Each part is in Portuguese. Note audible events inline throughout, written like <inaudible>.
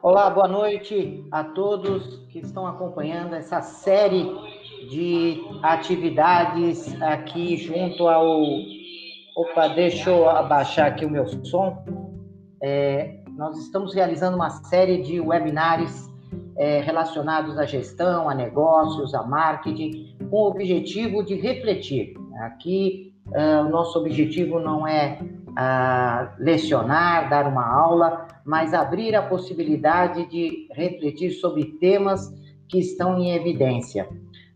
Olá, boa noite a todos que estão acompanhando essa série de atividades aqui junto ao. Opa, deixa eu abaixar aqui o meu som. É, nós estamos realizando uma série de webinários é, relacionados à gestão, a negócios, a marketing, com o objetivo de refletir. Aqui, é, o nosso objetivo não é lecionar, dar uma aula, mas abrir a possibilidade de refletir sobre temas que estão em evidência.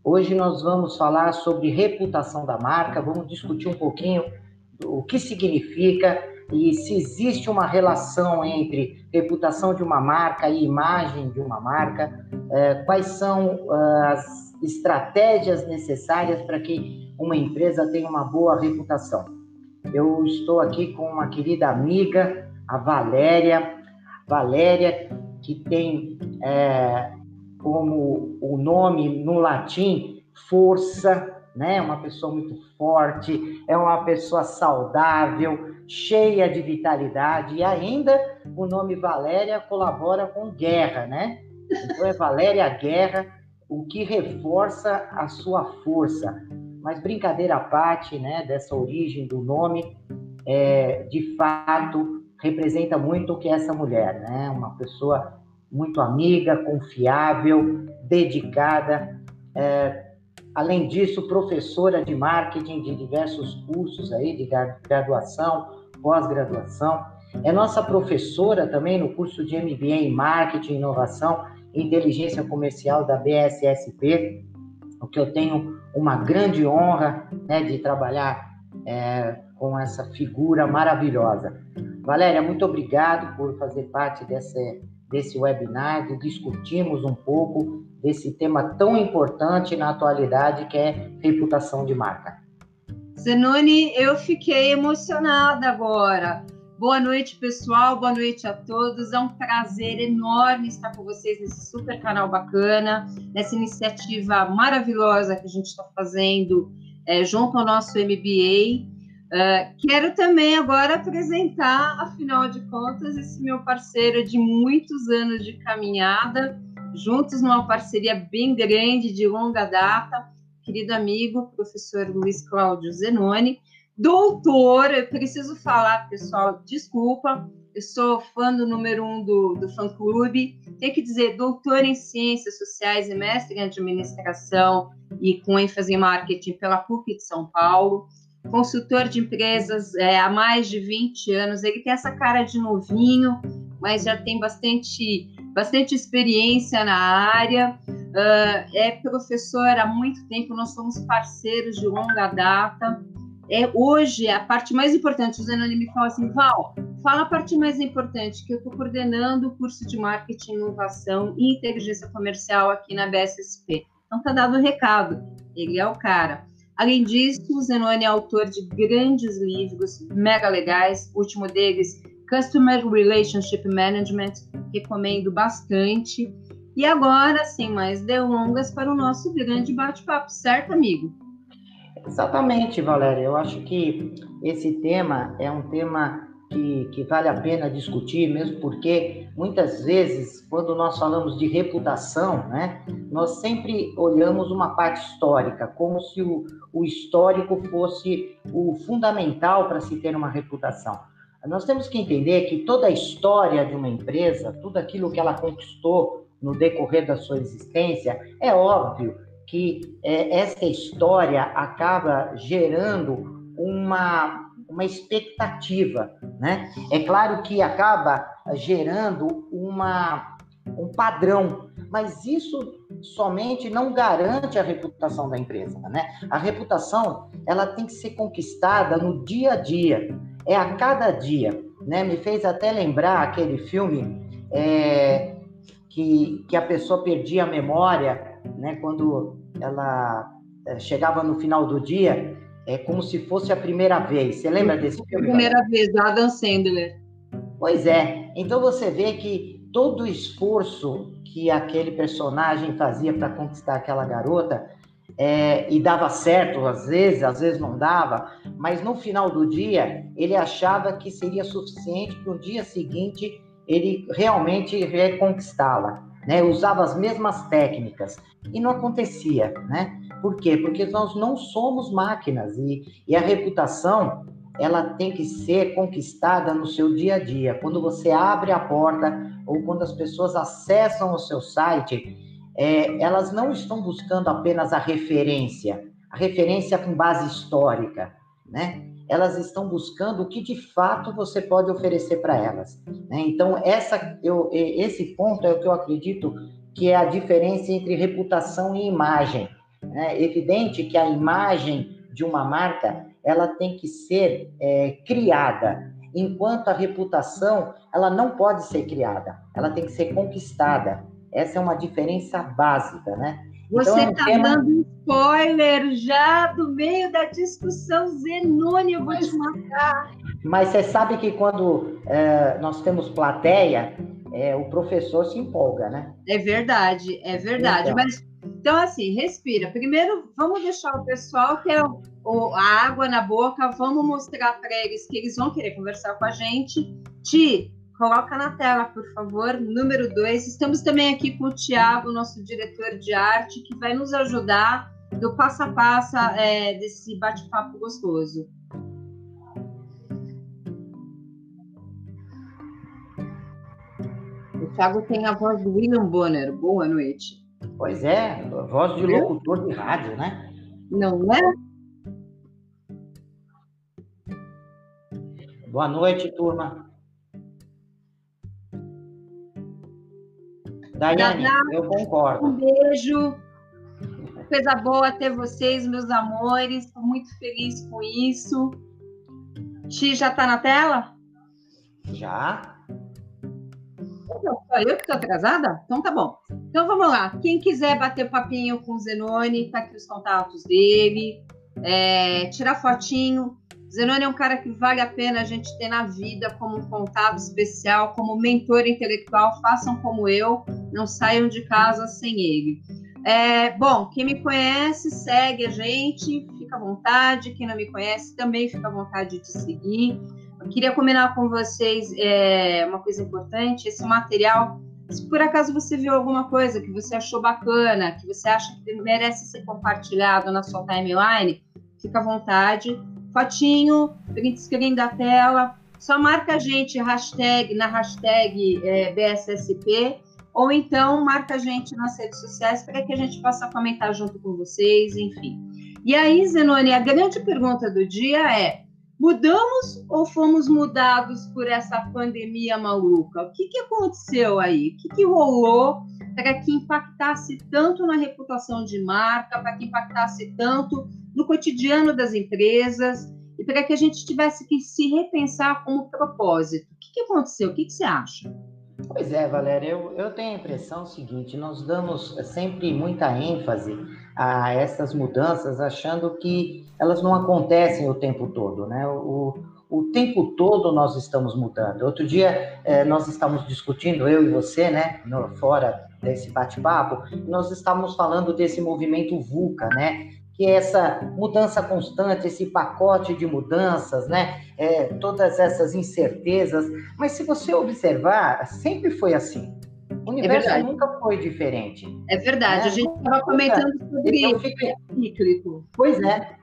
Hoje nós vamos falar sobre reputação da marca, vamos discutir um pouquinho o que significa e se existe uma relação entre reputação de uma marca e imagem de uma marca, é, quais são as estratégias necessárias para que uma empresa tenha uma boa reputação. Eu estou aqui com uma querida amiga, a Valéria. Valéria, que tem é, como o nome no latim força, né? Uma pessoa muito forte, é uma pessoa saudável, cheia de vitalidade e ainda o nome Valéria colabora com guerra, né? Então é Valéria Guerra, o que reforça a sua força. Mas brincadeira à parte, né, dessa origem do nome, é, de fato representa muito o que é essa mulher, né? Uma pessoa muito amiga, confiável, dedicada, é, além disso, professora de marketing de diversos cursos aí de graduação, pós-graduação. É nossa professora também no curso de MBA em Marketing, Inovação e Inteligência Comercial da BSSP, o que eu tenho uma grande honra né, de trabalhar é, com essa figura maravilhosa. Valéria, muito obrigado por fazer parte desse, desse webinar, de discutirmos um pouco desse tema tão importante na atualidade que é reputação de marca. Zenoni, eu fiquei emocionada agora. Boa noite, pessoal. Boa noite a todos. É um prazer enorme estar com vocês nesse super canal bacana, nessa iniciativa maravilhosa que a gente está fazendo é, junto ao nosso MBA. Uh, é, quero também agora apresentar, afinal de contas, esse meu parceiro de muitos anos de caminhada, juntos numa parceria bem grande, de longa data querido amigo, professor Luiz Cláudio Zenoni, doutor, eu preciso falar, pessoal, desculpa, eu sou fã do número um do, do fã-clube, tem que dizer doutor em Ciências Sociais e mestre em Administração e com ênfase em Marketing pela PUC de São Paulo, consultor de empresas é, há mais de 20 anos, ele tem essa cara de novinho, mas já tem bastante, bastante experiência na área, Uh, é professor há muito tempo, nós somos parceiros de longa data. É, hoje, a parte mais importante, o Zenoni me fala assim, Val, fala a parte mais importante, que eu estou coordenando o curso de Marketing, Inovação e Inteligência Comercial aqui na BSSP. Então, tá dado o recado, ele é o cara. Além disso, o Zenoni é autor de grandes livros, mega legais, o último deles, Customer Relationship Management, recomendo bastante. E agora, sem mais delongas, para o nosso grande bate-papo, certo, amigo? Exatamente, Valéria. Eu acho que esse tema é um tema que, que, vale a pena discutir, mesmo porque muitas vezes, quando nós falamos de reputação, né, nós sempre olhamos uma parte histórica, como se o, o histórico fosse o fundamental para se ter uma reputação. Nós temos que entender que toda a história de uma empresa, tudo aquilo que ela conquistou no decorrer da sua existência, é óbvio que é, essa história acaba gerando uma, uma expectativa, né? É claro que acaba gerando uma, um padrão, mas isso somente não garante a reputação da empresa, né? A reputação, ela tem que ser conquistada no dia a dia, é a cada dia, né? Me fez até lembrar aquele filme é, que, que a pessoa perdia a memória, né, quando ela eh, chegava no final do dia, é como se fosse a primeira vez. Você lembra desse filme? Primeira vez, da Adam Sandler. Pois é. Então você vê que todo o esforço que aquele personagem fazia para conquistar aquela garota é, e dava certo às vezes, às vezes não dava, mas no final do dia ele achava que seria suficiente para o dia seguinte ele realmente reconquistá-la, né? Usava as mesmas técnicas e não acontecia, né? Por quê? Porque nós não somos máquinas e, e a reputação ela tem que ser conquistada no seu dia a dia. Quando você abre a porta ou quando as pessoas acessam o seu site, é, elas não estão buscando apenas a referência, a referência com base histórica, né? Elas estão buscando o que de fato você pode oferecer para elas. Né? Então, essa, eu, esse ponto é o que eu acredito que é a diferença entre reputação e imagem. É evidente que a imagem de uma marca ela tem que ser é, criada, enquanto a reputação ela não pode ser criada, ela tem que ser conquistada. Essa é uma diferença básica, né? Então, Você está então, é um tema... dando spoiler já do meio da discussão Zenone, eu vou te matar. Mas você sabe que quando é, nós temos plateia, é, o professor se empolga, né? É verdade, é verdade. Então. Mas então, assim, respira. Primeiro, vamos deixar o pessoal ter o, a água na boca, vamos mostrar para eles que eles vão querer conversar com a gente. Ti, coloca na tela, por favor, número dois. Estamos também aqui com o Tiago, nosso diretor de arte, que vai nos ajudar do passo a passo é, desse bate-papo gostoso. O Thiago tem a voz do William Bonner. Boa noite. Pois é, voz de locutor de rádio, né? Não é? Boa noite, turma. Daiane, eu concordo. Um beijo. Coisa boa ter vocês, meus amores. Estou muito feliz com isso. Ti já está na tela? Já. Só eu que estou atrasada? Então tá bom. Então vamos lá. Quem quiser bater papinho com o Zenone, tá aqui os contatos dele. É, tirar fotinho. Zenone é um cara que vale a pena a gente ter na vida como um contato especial, como mentor intelectual. Façam como eu, não saiam de casa sem ele. É, bom, quem me conhece, segue a gente, fica à vontade. Quem não me conhece, também fica à vontade de seguir. Eu queria combinar com vocês é, uma coisa importante: esse material. Se por acaso você viu alguma coisa que você achou bacana, que você acha que merece ser compartilhado na sua timeline, fica à vontade. Fotinho, print screen da tela, só marca a gente hashtag, na hashtag é, BSSP, ou então marca a gente nas redes sociais para que a gente possa comentar junto com vocês, enfim. E aí, Zenone, a grande pergunta do dia é: Mudamos ou fomos mudados por essa pandemia maluca? O que, que aconteceu aí? O que, que rolou para que impactasse tanto na reputação de marca, para que impactasse tanto no cotidiano das empresas e para que a gente tivesse que se repensar como propósito? O que, que aconteceu? O que, que você acha? Pois é, Valéria, eu, eu tenho a impressão seguinte: nós damos sempre muita ênfase a essas mudanças, achando que elas não acontecem o tempo todo, né? O, o tempo todo nós estamos mudando. Outro dia eh, nós estávamos discutindo, eu e você, né, no, fora desse bate-papo, nós estávamos falando desse movimento VUCA, né? Que é essa mudança constante, esse pacote de mudanças, né? É, todas essas incertezas. Mas se você observar, sempre foi assim. O universo é nunca foi diferente. É verdade, né? a gente estava comentando sobre então. Fica... cíclico. Pois é,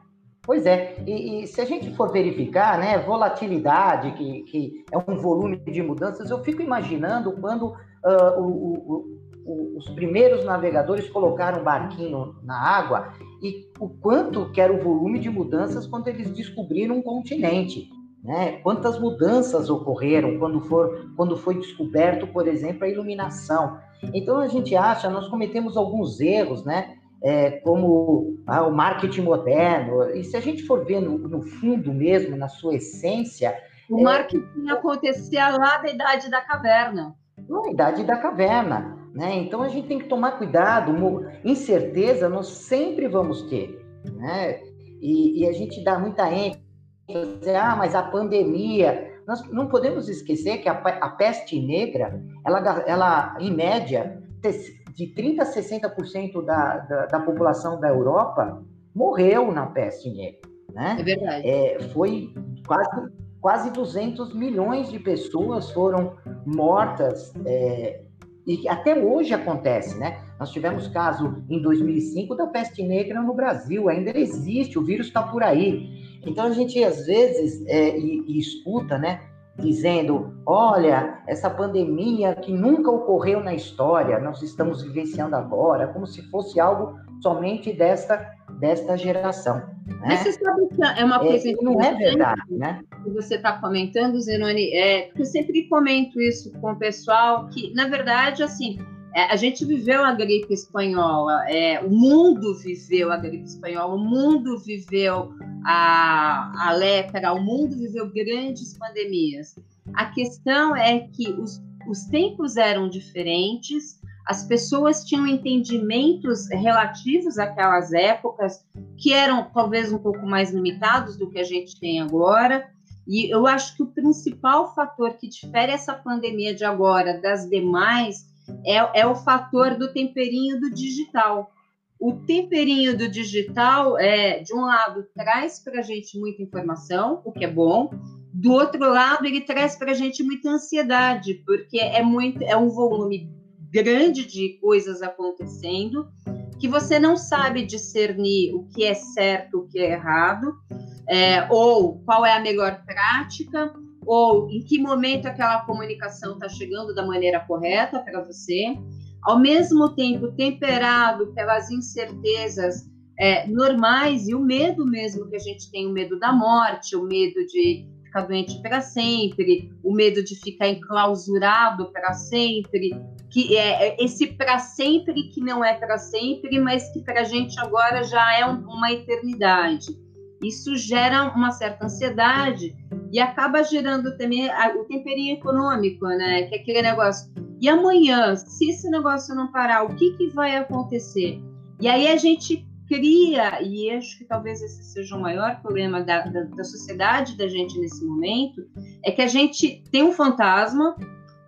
Pois é, e, e, se a gente for verificar, né, volatilidade, que, que é um volume de mudanças, eu fico imaginando quando uh, o, o, os primeiros navegadores colocaram um barquinho na água e o quanto que era o volume de mudanças quando eles descobriram um continente. Né? Quantas mudanças ocorreram quando, for, quando foi descoberto, por exemplo, a iluminação. Então a gente acha, nós cometemos alguns erros, né? É, como ah, o marketing moderno. E se a gente for ver no, no fundo mesmo, na sua essência. O é, marketing acontecia lá da idade da caverna. Na idade da caverna. Né? Então a gente tem que tomar cuidado. Incerteza nós sempre vamos ter. Né? E, e a gente dá muita ênfase ah, mas a pandemia. Nós não podemos esquecer que a, a peste negra, ela, ela, em média, de 30% a 60% da, da, da população da Europa morreu na peste negra. Né? É verdade. É, foi quase, quase 200 milhões de pessoas foram mortas é, e até hoje acontece, né? Nós tivemos caso em 2005 da peste negra no Brasil, ainda existe, o vírus está por aí. Então a gente às vezes é, e, e escuta, né? dizendo: olha, essa pandemia que nunca ocorreu na história, nós estamos vivenciando agora, como se fosse algo somente desta, desta geração. Né? Mas você sabe que é uma é, coisa é, não é verdade, né? Que você está comentando, Zenoni, é, porque eu sempre comento isso com o pessoal, que, na verdade, assim, é, a gente viveu a gripe espanhola, é, o mundo viveu a gripe espanhola, o mundo viveu a, a lepra, o mundo viveu grandes pandemias. A questão é que os, os tempos eram diferentes, as pessoas tinham entendimentos relativos àquelas épocas que eram talvez um pouco mais limitados do que a gente tem agora. E eu acho que o principal fator que difere essa pandemia de agora das demais é, é o fator do temperinho do digital. O temperinho do digital, é, de um lado, traz para a gente muita informação, o que é bom, do outro lado, ele traz para a gente muita ansiedade, porque é, muito, é um volume grande de coisas acontecendo que você não sabe discernir o que é certo, o que é errado, é, ou qual é a melhor prática, ou em que momento aquela comunicação está chegando da maneira correta para você, ao mesmo tempo temperado pelas incertezas é, normais e o medo mesmo que a gente tem, o medo da morte, o medo de ficar doente para sempre, o medo de ficar enclausurado para sempre, que é, é esse para sempre que não é para sempre, mas que para a gente agora já é um, uma eternidade. Isso gera uma certa ansiedade e acaba gerando também o temperinho econômico, né? Que é aquele negócio. E amanhã, se esse negócio não parar, o que, que vai acontecer? E aí a gente cria, e acho que talvez esse seja o maior problema da, da, da sociedade da gente nesse momento, é que a gente tem um fantasma,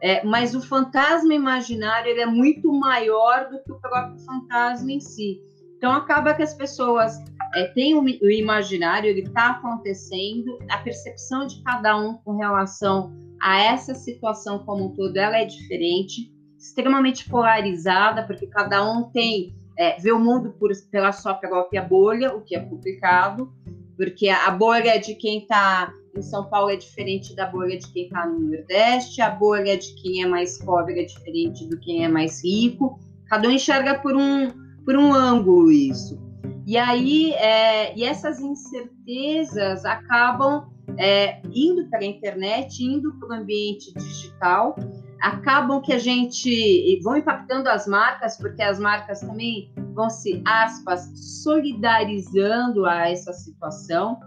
é, mas o fantasma imaginário ele é muito maior do que o próprio fantasma em si. Então acaba que as pessoas é, têm o, o imaginário, ele está acontecendo, a percepção de cada um com relação a essa situação como um todo, ela é diferente, extremamente polarizada, porque cada um tem é, vê o mundo por, pela sua própria bolha, o que é complicado, porque a, bolha de quem está em São Paulo é diferente da bolha de quem está no Nordeste, a bolha de quem é mais pobre é diferente do quem é mais rico. Cada um enxerga por um, por um ângulo isso. E aí, é, e essas incertezas acabam é, indo para a internet, indo para o ambiente digital, acabam que a gente vão impactando as marcas, porque as marcas também vão se, aspas, solidarizando a essa situação,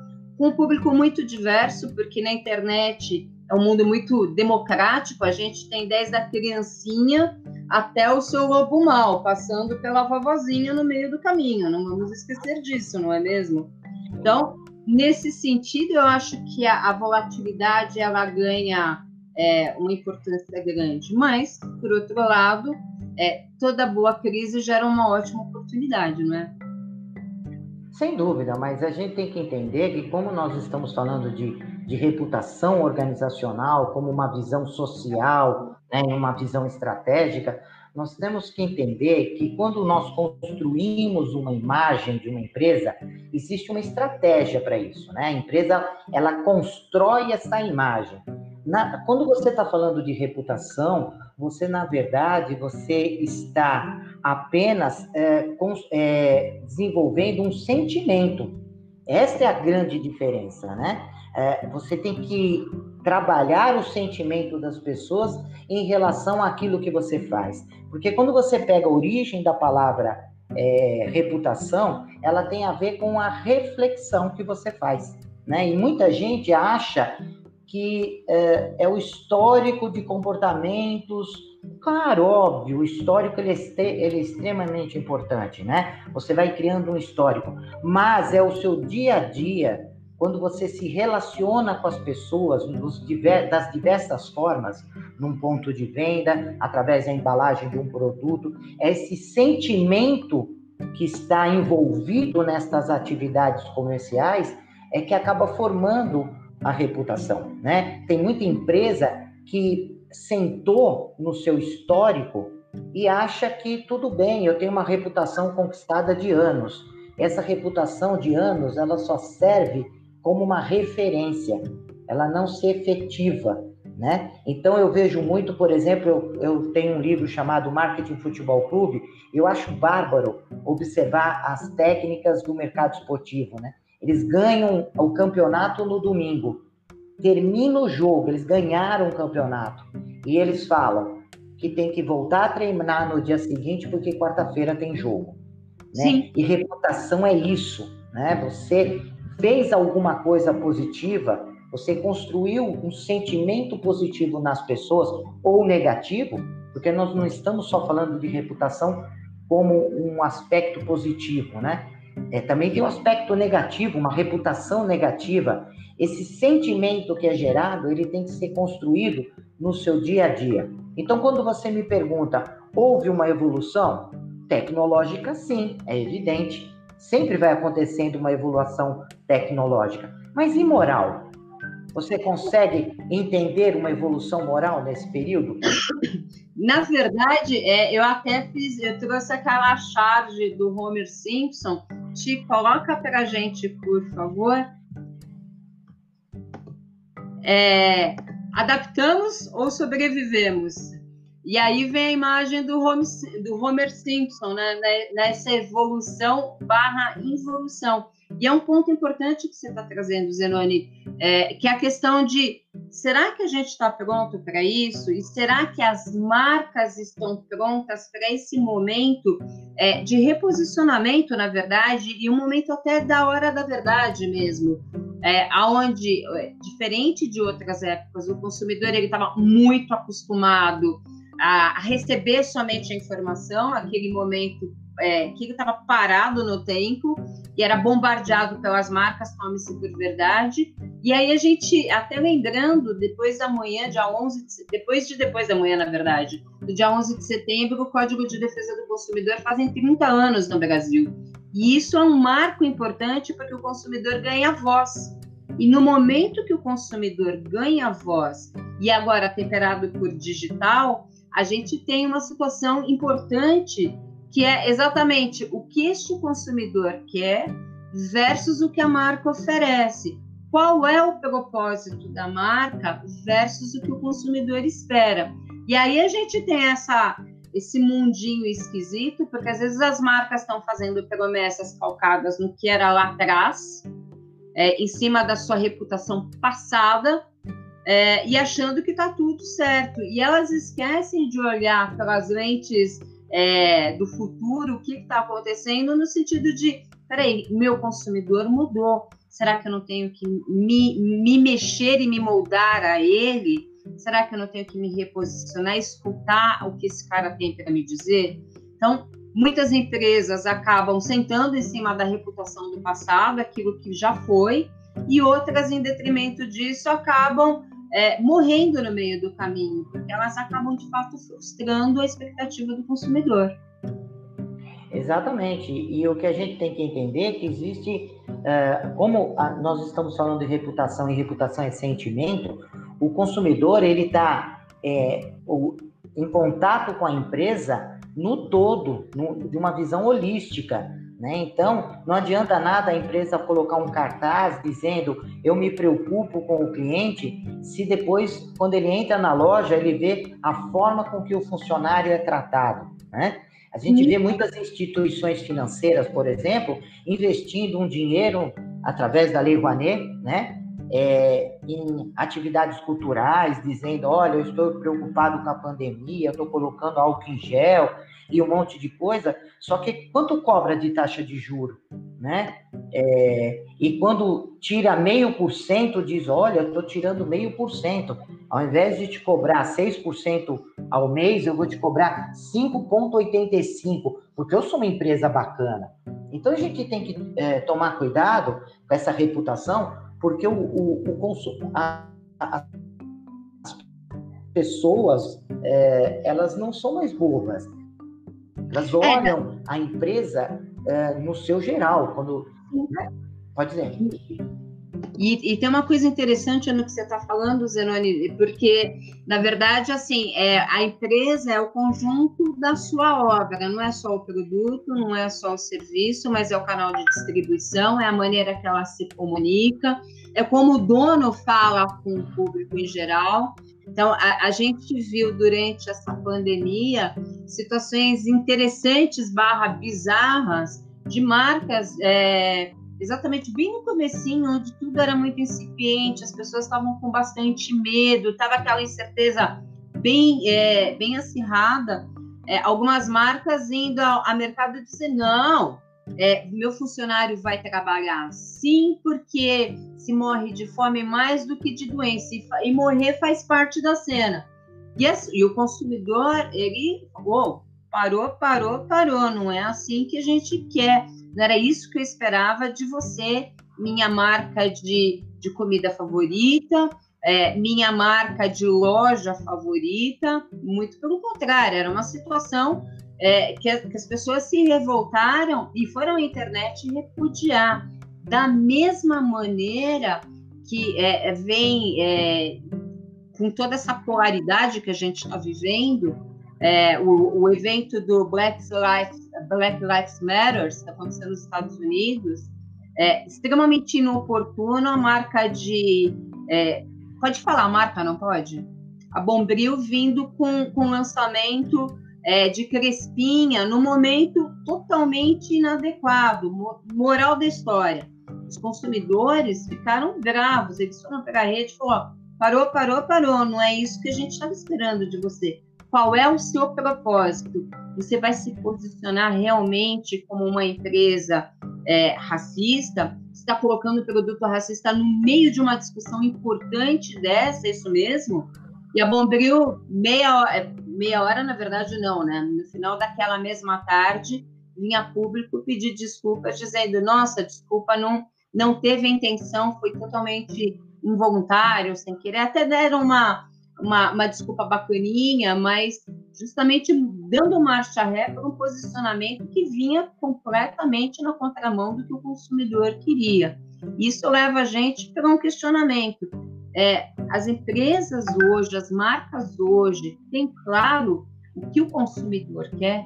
com um público muito diverso, porque na internet é um mundo muito democrático, a gente tem desde a criancinha até o seu lobo mal, passando pela vovozinha no meio do caminho, não vamos esquecer disso, não é mesmo? Então, nesse sentido, eu acho que a, a volatilidade ela ganha é, uma importância grande, mas, por outro lado, é, toda boa crise gera uma ótima oportunidade, não é? Sem dúvida, mas a gente tem que entender que, como nós estamos falando de, de reputação organizacional, como uma visão social, né, uma visão estratégica, nós temos que entender que quando nós construímos uma imagem de uma empresa, existe uma estratégia para isso, né? A empresa ela constrói essa imagem. Na, quando você está falando de reputação, você na verdade você está apenas é, é, desenvolvendo um sentimento. Esta é a grande diferença, né? É, você tem que trabalhar o sentimento das pessoas em relação àquilo que você faz. Porque quando você pega a origem da palavra é, reputação, ela tem a ver com a reflexão que você faz. Né? E muita gente acha que é, é o histórico de comportamentos. Claro, óbvio, o histórico ele é, ele é extremamente importante, né? Você vai criando um histórico, mas é o seu dia a dia quando você se relaciona com as pessoas diver, das diversas formas, num ponto de venda, através da embalagem de um produto, é esse sentimento que está envolvido nestas atividades comerciais é que acaba formando a reputação, né? Tem muita empresa que sentou no seu histórico e acha que tudo bem, eu tenho uma reputação conquistada de anos. Essa reputação de anos, ela só serve como uma referência, ela não se efetiva, né? Então eu vejo muito, por exemplo, eu, eu tenho um livro chamado Marketing Futebol Clube, eu acho bárbaro observar as técnicas do mercado esportivo, né? Eles ganham o campeonato no domingo, termina o jogo, eles ganharam o campeonato e eles falam que tem que voltar a treinar no dia seguinte porque quarta-feira tem jogo. Né? Sim. E reputação é isso, né? Você fez alguma coisa positiva, você construiu um sentimento positivo nas pessoas ou negativo, porque nós não estamos só falando de reputação como um aspecto positivo, né? É, também tem um aspecto negativo, uma reputação negativa. Esse sentimento que é gerado, ele tem que ser construído no seu dia a dia. Então, quando você me pergunta, houve uma evolução? Tecnológica, sim, é evidente. Sempre vai acontecendo uma evolução tecnológica. Mas e moral? Você consegue entender uma evolução moral nesse período? <coughs> Na verdade, é, eu até fiz, eu trouxe aquela charge do Homer Simpson. Te coloca para a gente, por favor. É, adaptamos ou sobrevivemos? E aí vem a imagem do Homer, do Homer Simpson, né, nessa evolução barra involução. E é um ponto importante que você está trazendo, Zenoni, é, que é a questão de será que a gente está pronto para isso? E será que as marcas estão prontas para esse momento é, de reposicionamento, na verdade, e um momento até da hora da verdade mesmo? É, onde, é, diferente de outras épocas, o consumidor ele estava muito acostumado a receber somente a informação, aquele momento é, que estava parado no tempo e era bombardeado pelas marcas, tome-se por verdade. E aí a gente, até lembrando, depois da manhã, dia 11, de, depois de depois da manhã, na verdade, do dia 11 de setembro, o Código de Defesa do Consumidor fazem 30 anos no Brasil. E isso é um marco importante porque o consumidor ganha voz. E no momento que o consumidor ganha voz, e agora temperado por digital, a gente tem uma situação importante que é exatamente o que este consumidor quer versus o que a marca oferece. Qual é o propósito da marca versus o que o consumidor espera? E aí a gente tem essa esse mundinho esquisito, porque às vezes as marcas estão fazendo promessas calcadas no que era lá atrás, é, em cima da sua reputação passada, é, e achando que está tudo certo. E elas esquecem de olhar pelas lentes é, do futuro, o que está acontecendo, no sentido de: peraí, meu consumidor mudou. Será que eu não tenho que me, me mexer e me moldar a ele? Será que eu não tenho que me reposicionar, escutar o que esse cara tem para me dizer? Então, muitas empresas acabam sentando em cima da reputação do passado, aquilo que já foi, e outras, em detrimento disso, acabam é, morrendo no meio do caminho, porque elas acabam de fato frustrando a expectativa do consumidor. Exatamente. E o que a gente tem que entender é que existe, é, como a, nós estamos falando de reputação e reputação é sentimento, o consumidor ele está é, em contato com a empresa no todo, no, de uma visão holística. Né? Então, não adianta nada a empresa colocar um cartaz dizendo eu me preocupo com o cliente, se depois, quando ele entra na loja, ele vê a forma com que o funcionário é tratado. Né? A gente vê muitas instituições financeiras, por exemplo, investindo um dinheiro através da Lei Rouanet, né? É, em atividades culturais, dizendo: olha, eu estou preocupado com a pandemia, estou colocando álcool em gel, e um monte de coisa, só que quanto cobra de taxa de juro, né? É, e quando tira meio por cento, diz, olha, estou tirando meio por cento. Ao invés de te cobrar 6% ao mês, eu vou te cobrar 5,85%, porque eu sou uma empresa bacana. Então a gente tem que é, tomar cuidado com essa reputação, porque o, o, o consumo, a, a, as pessoas, é, elas não são mais burras. Elas é, olham a empresa é, no seu geral, quando... Né? Pode dizer. E, e, tem uma coisa interessante no que você está falando, Zenoni, porque, na verdade, assim, é, a empresa é o conjunto da sua obra, não é só o produto, não é só o serviço, mas é o canal de distribuição, é a maneira que ela se comunica, é como o dono fala com o público em geral. Então, a, a gente viu durante essa pandemia situações interessantes barra bizarras de marcas é, exatamente bem no comecinho, onde tudo era muito incipiente, as pessoas estavam com bastante medo, estava aquela incerteza bem, é, bem acirrada. É, algumas marcas indo ao, ao mercado dizer, não, é, meu funcionário vai trabalhar sim, porque se morre de fome mais do que de doença, e, e morrer faz parte da cena. E, e o consumidor, ele oh, parou, parou, parou, não é assim que a gente quer. Não era isso que eu esperava de você, minha marca de, de comida favorita, é, minha marca de loja favorita. Muito pelo contrário, era uma situação é, que, que, as pessoas se revoltaram e foram à internet repudiar. Da mesma maneira que é, é vem é, com toda essa polaridade que a gente está vivendo, é, o, o, evento do Black Lives, Black Lives Matter, que está acontecendo nos Estados Unidos, é extremamente inoportuno a marca de. É, pode falar a marca, não pode? A Bombril vindo com, com lançamento é, de Crespinha no momento totalmente inadequado. Moral da história. Os consumidores ficaram bravos, eles foram para a rede e falaram: parou, parou, parou, não é isso que a gente estava esperando de você qual é o seu propósito? Você vai se posicionar realmente como uma empresa é, racista? Está colocando o produto racista no meio de uma discussão importante dessa, é isso mesmo? E a Bombril, meia hora, é, meia hora, na verdade, não, né? No final daquela mesma tarde, vinha público pedir desculpas, dizendo: nossa, desculpa, não, não teve a intenção, foi totalmente involuntário, sem querer. Até deram uma, uma, uma desculpa bacaninha, mas justamente dando marcha ré para um posicionamento que vinha completamente na contramão do que o consumidor queria. Isso leva a gente para um questionamento. É, as empresas hoje, as marcas hoje, têm claro o que o consumidor quer?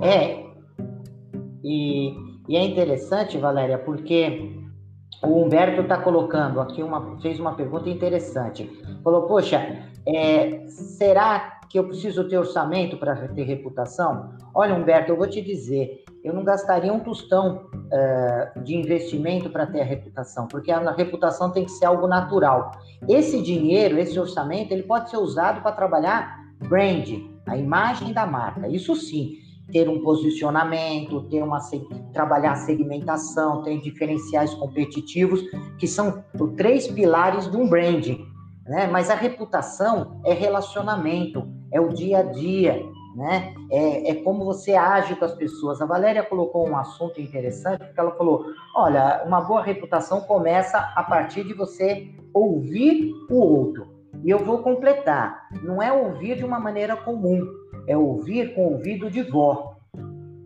É, e, e é interessante, Valéria, porque o Humberto está colocando aqui uma fez uma pergunta interessante. Falou, poxa, é, será que eu preciso ter orçamento para ter reputação? Olha, Humberto, eu vou te dizer, eu não gastaria um tostão uh, de investimento para ter a reputação, porque a reputação tem que ser algo natural. Esse dinheiro, esse orçamento, ele pode ser usado para trabalhar brand, a imagem da marca. Isso sim, ter um posicionamento, ter uma trabalhar a segmentação, ter diferenciais competitivos, que são três pilares de um branding, né? Mas a reputação é relacionamento, é o dia a dia, né? É, é como você age com as pessoas. A Valéria colocou um assunto interessante, porque ela falou: olha, uma boa reputação começa a partir de você ouvir o outro. E eu vou completar: não é ouvir de uma maneira comum, é ouvir com ouvido de vó.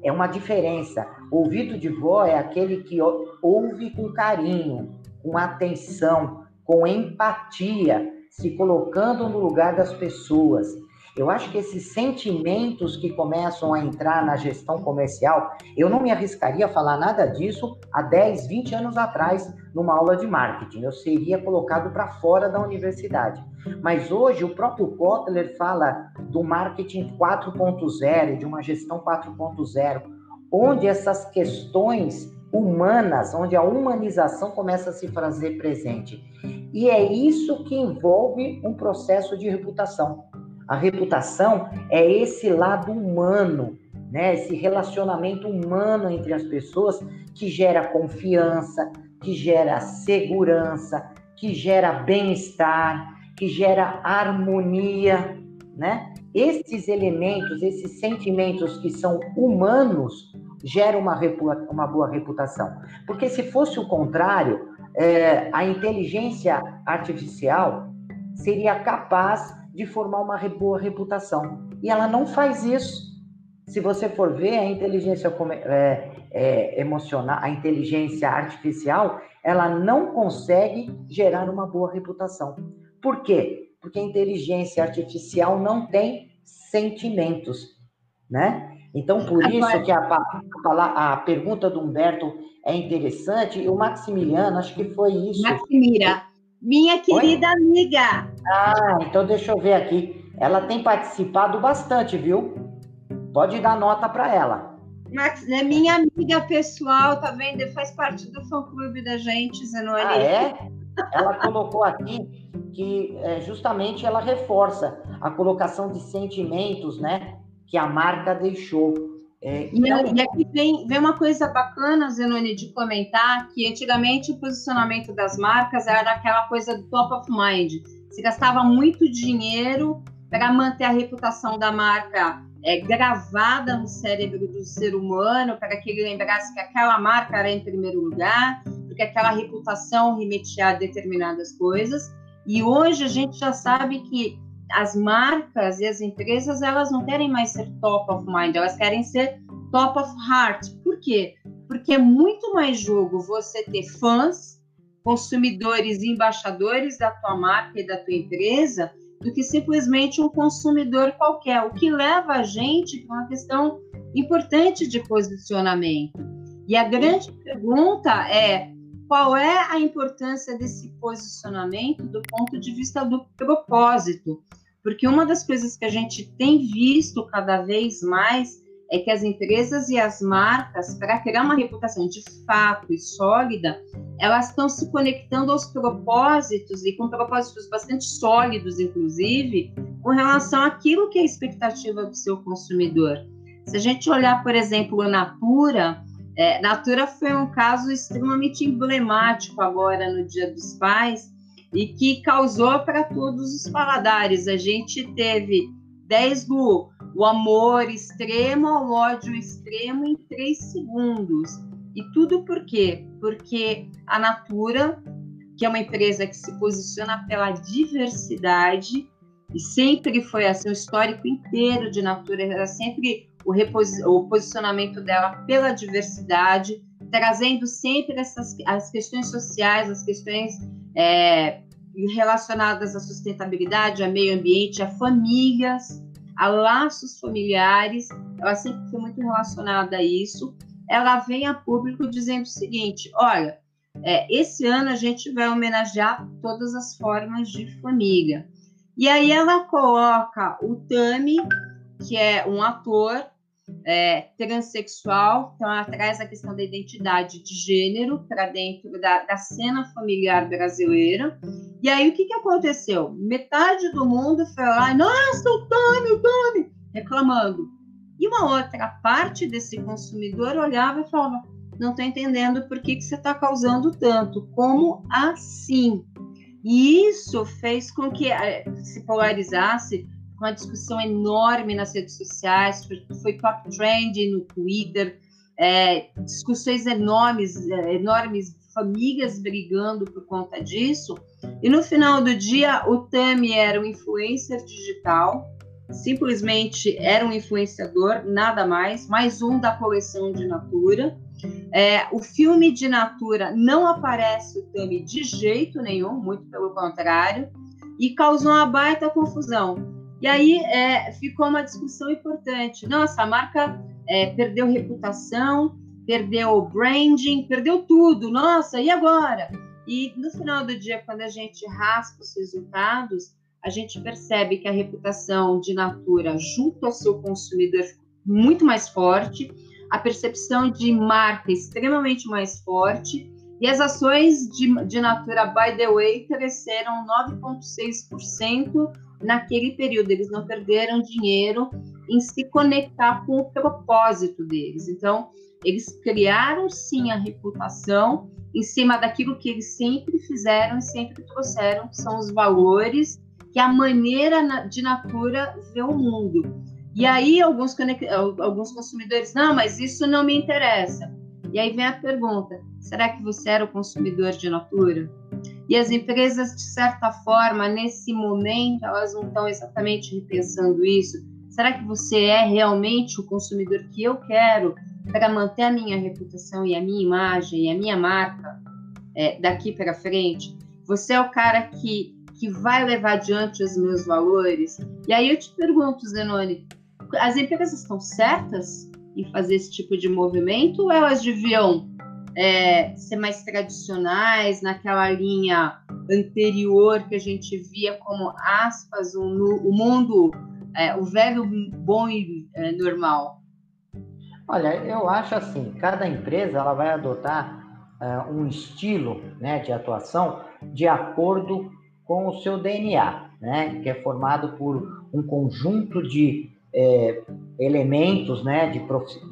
É uma diferença. Ouvido de vó é aquele que ouve com carinho, com atenção, com empatia, se colocando no lugar das pessoas. Eu acho que esses sentimentos que começam a entrar na gestão comercial, eu não me arriscaria a falar nada disso há 10, 20 anos atrás, numa aula de marketing. Eu seria colocado para fora da universidade. Mas hoje o próprio Kotler fala do marketing 4.0, de uma gestão 4.0, onde essas questões humanas, onde a humanização começa a se fazer presente. E é isso que envolve um processo de reputação. A reputação é esse lado humano, né? Esse relacionamento humano entre as pessoas que gera confiança, que gera segurança, que gera bem-estar, que gera harmonia, né? Esses elementos, esses sentimentos que são humanos, gera uma, uma boa reputação. Porque se fosse o contrário, é, a inteligência artificial seria capaz de formar uma boa reputação. E ela não faz isso. Se você for ver a inteligência é, é, emocional, a inteligência artificial, ela não consegue gerar uma boa reputação. Por quê? Porque a inteligência artificial não tem sentimentos, né? Então, por isso que a, a, a pergunta do Humberto é interessante, e o Maximiliano, acho que foi isso. Maximira, minha querida Oi? amiga. Ah, então deixa eu ver aqui. Ela tem participado bastante, viu? Pode dar nota para ela. Max, é minha amiga pessoal, tá vendo? Faz parte do fã-clube da gente, Zenoni. Ah, é? Ela colocou aqui que é, justamente ela reforça a colocação de sentimentos, né? Que a marca deixou. É, então... e, aqui vem, vem uma coisa bacana, Zenoni, de comentar, que antigamente o posicionamento das marcas era aquela coisa do top of mind. Se gastava muito dinheiro para manter a reputação da marca é, gravada no cérebro do ser humano, para que ele lembrasse que aquela marca era em primeiro lugar, porque aquela reputação remetia a determinadas coisas. E hoje a gente já sabe que as marcas e as empresas elas não querem mais ser top of mind, elas querem ser top of heart. Por quê? Porque é muito mais jogo você ter fãs, consumidores e embaixadores da tua marca e da tua empresa do que simplesmente um consumidor qualquer, o que leva a gente para uma questão importante de posicionamento. E a grande pergunta é qual é a importância desse posicionamento do ponto de vista do propósito? Porque uma das coisas que a gente tem visto cada vez mais é que as empresas e as marcas, para criar uma reputação de fato e sólida, elas estão se conectando aos propósitos e com propósitos bastante sólidos, inclusive, com relação àquilo que é a expectativa do seu consumidor. Se a gente olhar, por exemplo, a Natura, é, Natura foi um caso extremamente emblemático agora no Dia dos Pais e que causou para todos os paladares. A gente teve 10 do o amor extremo ao ódio extremo em três segundos. E tudo por quê? Porque a Natura, que é uma empresa que se posiciona pela diversidade, e sempre foi assim, o histórico inteiro de Natura era sempre o, o posicionamento dela pela diversidade, trazendo sempre essas as questões sociais, as questões é, relacionadas à sustentabilidade, a meio ambiente, a famílias, a laços familiares, ela sempre foi muito relacionada a isso. Ela vem a público dizendo o seguinte: olha, é, esse ano a gente vai homenagear todas as formas de família. E aí ela coloca o Tami, que é um ator é, transexual, então ela traz a questão da identidade de gênero para dentro da, da, cena familiar brasileira. E aí o que, que aconteceu? Metade do mundo foi lá, nossa, o Tony, o Tony, reclamando. E uma outra parte desse consumidor olhava e falava, não estou entendendo por que, que você está causando tanto, como assim? E isso fez com que eh, se polarizasse uma discussão enorme nas redes sociais, foi, top trend no Twitter, é, discussões enormes, é, enormes, famílias brigando por conta disso. E no final do dia, o Tami era um influencer digital, simplesmente era um influenciador, nada mais, mais um da coleção de Natura. É, o filme de Natura não aparece o Tami de jeito nenhum, muito pelo contrário, e causou uma baita confusão e aí é, ficou uma discussão importante. Nossa, a marca é, perdeu reputação, perdeu branding, perdeu tudo. Nossa, e agora? E no final do dia, quando a gente raspa os resultados, a gente percebe que a reputação de Natura junto ao seu consumidor muito mais forte, a percepção de marca extremamente mais forte e as ações de, de Natura by the way cresceram 9,6% naquele período. Eles não perderam dinheiro em se conectar com o propósito deles. Então, eles criaram sim a reputação em cima daquilo que eles sempre fizeram e sempre trouxeram, que são os valores, que é a maneira de Natura vê o mundo. E aí alguns, alguns consumidores, não, mas isso não me interessa. E aí vem a pergunta: será que você era o consumidor de natura? E as empresas, de certa forma, nesse momento, elas não estão exatamente repensando isso. Será que você é realmente o consumidor que eu quero para manter a minha reputação e a minha imagem e a minha marca é, daqui para frente? Você é o cara que, que vai levar adiante os meus valores? E aí eu te pergunto, Zenone, as empresas estão certas em fazer esse tipo de movimento ou elas deviam é, ser mais tradicionais, naquela linha anterior que a gente via como aspas, o, o mundo, é, o velho bom e é, normal? Olha, eu acho assim, cada empresa ela vai adotar uh, um estilo né, de atuação de acordo com o seu DNA, né, que é formado por um conjunto de é, elementos, né, de,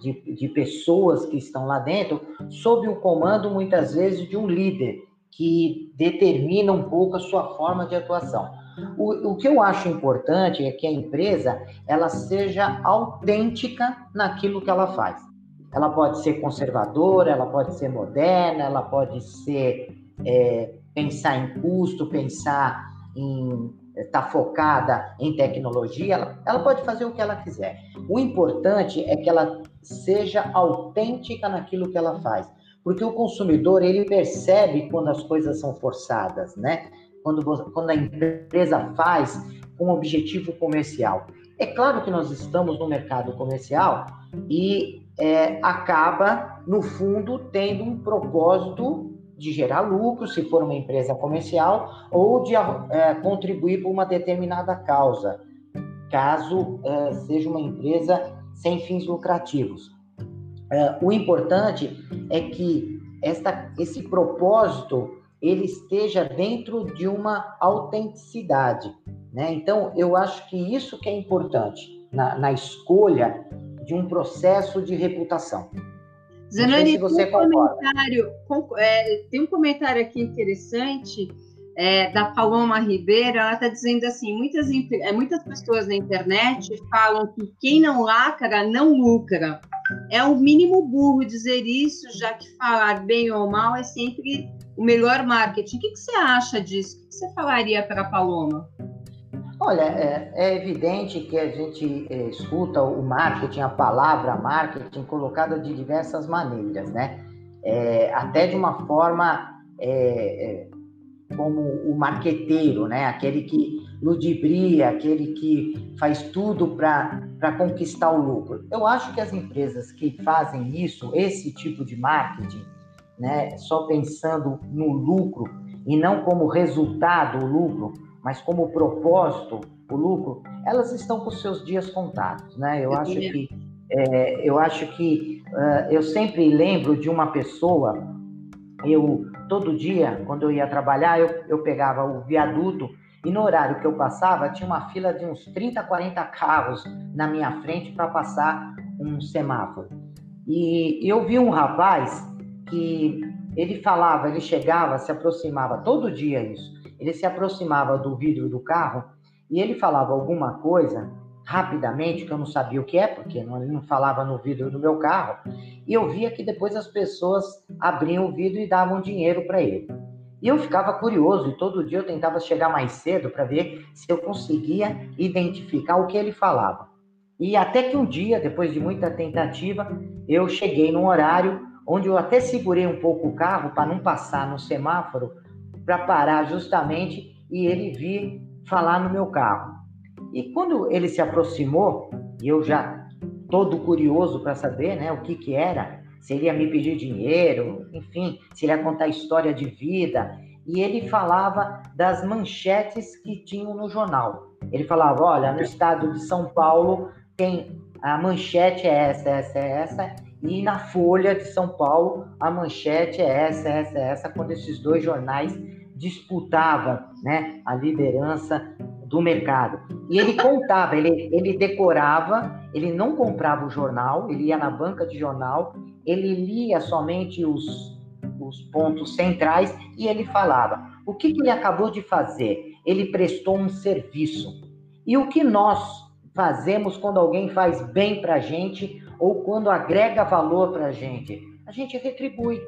de, de pessoas que estão lá dentro, sob o comando, muitas vezes, de um líder que determina um pouco a sua forma de atuação. O, o que eu acho importante é que a empresa ela seja autêntica naquilo que ela faz. Ela pode ser conservadora, ela pode ser moderna, ela pode ser é, pensar em custo, pensar em está focada em tecnologia, ela, ela pode fazer o que ela quiser. O importante é que ela seja autêntica naquilo que ela faz, porque o consumidor ele percebe quando as coisas são forçadas, né? Quando, quando a empresa faz com um objetivo comercial. É claro que nós estamos no mercado comercial e é, acaba, no fundo, tendo um propósito de gerar lucro, se for uma empresa comercial, ou de é, contribuir para uma determinada causa, caso é, seja uma empresa sem fins lucrativos. É, o importante é que esta, esse propósito ele esteja dentro de uma autenticidade. Né? Então, eu acho que isso que é importante na, na escolha de um processo de reputação. Zanoni, tem, um comentário, é, tem um comentário aqui interessante é, da Paloma Ribeiro. Ela está dizendo assim: muitas, é, muitas pessoas na internet falam que quem não lacra não lucra. É o mínimo burro dizer isso, já que falar bem ou mal é sempre o melhor marketing. O que, que você acha disso? O que você falaria para a Paloma? Olha, é, é, evidente que a gente é, escuta o marketing, a palavra marketing colocada de diversas maneiras, né? É, até de uma forma é, é, como o marqueteiro, né? Aquele que ludibria, aquele que faz tudo para conquistar o lucro. Eu acho que as empresas que fazem isso, esse tipo de marketing, né? Só pensando no lucro e não como resultado o lucro, mas como propósito, o lucro, elas estão com seus dias contados, né? Eu, acho que é, eu acho que uh, eu sempre lembro de uma pessoa. Eu todo dia, quando eu ia trabalhar, eu, eu pegava o viaduto e no horário que eu passava tinha uma fila de uns 30, 40 carros na minha frente para passar um semáforo. E eu vi um rapaz que ele falava, ele chegava, se aproximava todo dia isso ele se aproximava do vidro do carro e ele falava alguma coisa rapidamente, que eu não sabia o que é, porque ele não falava no vidro do meu carro, e eu via que depois as pessoas abriam o vidro e davam dinheiro para ele. E eu ficava curioso, e todo dia eu tentava chegar mais cedo para ver se eu conseguia identificar o que ele falava. E até que um dia, depois de muita tentativa, eu cheguei num horário onde eu até segurei um pouco o carro para não passar no semáforo, para parar justamente e ele vir falar no meu carro. E quando ele se aproximou, e eu já todo curioso para saber né, o que, que era, se ele ia me pedir dinheiro, enfim, se ele ia contar história de vida, e ele falava das manchetes que tinham no jornal. Ele falava: olha, no estado de São Paulo tem a manchete é essa, essa, essa, e na Folha de São Paulo a manchete é essa, essa, essa, quando esses dois jornais disputavam né, a liderança do mercado. E ele contava, ele, ele decorava, ele não comprava o jornal, ele ia na banca de jornal, ele lia somente os, os pontos centrais e ele falava. O que, que ele acabou de fazer? Ele prestou um serviço. E o que nós fazemos quando alguém faz bem para a gente ou quando agrega valor para a gente? A gente retribui.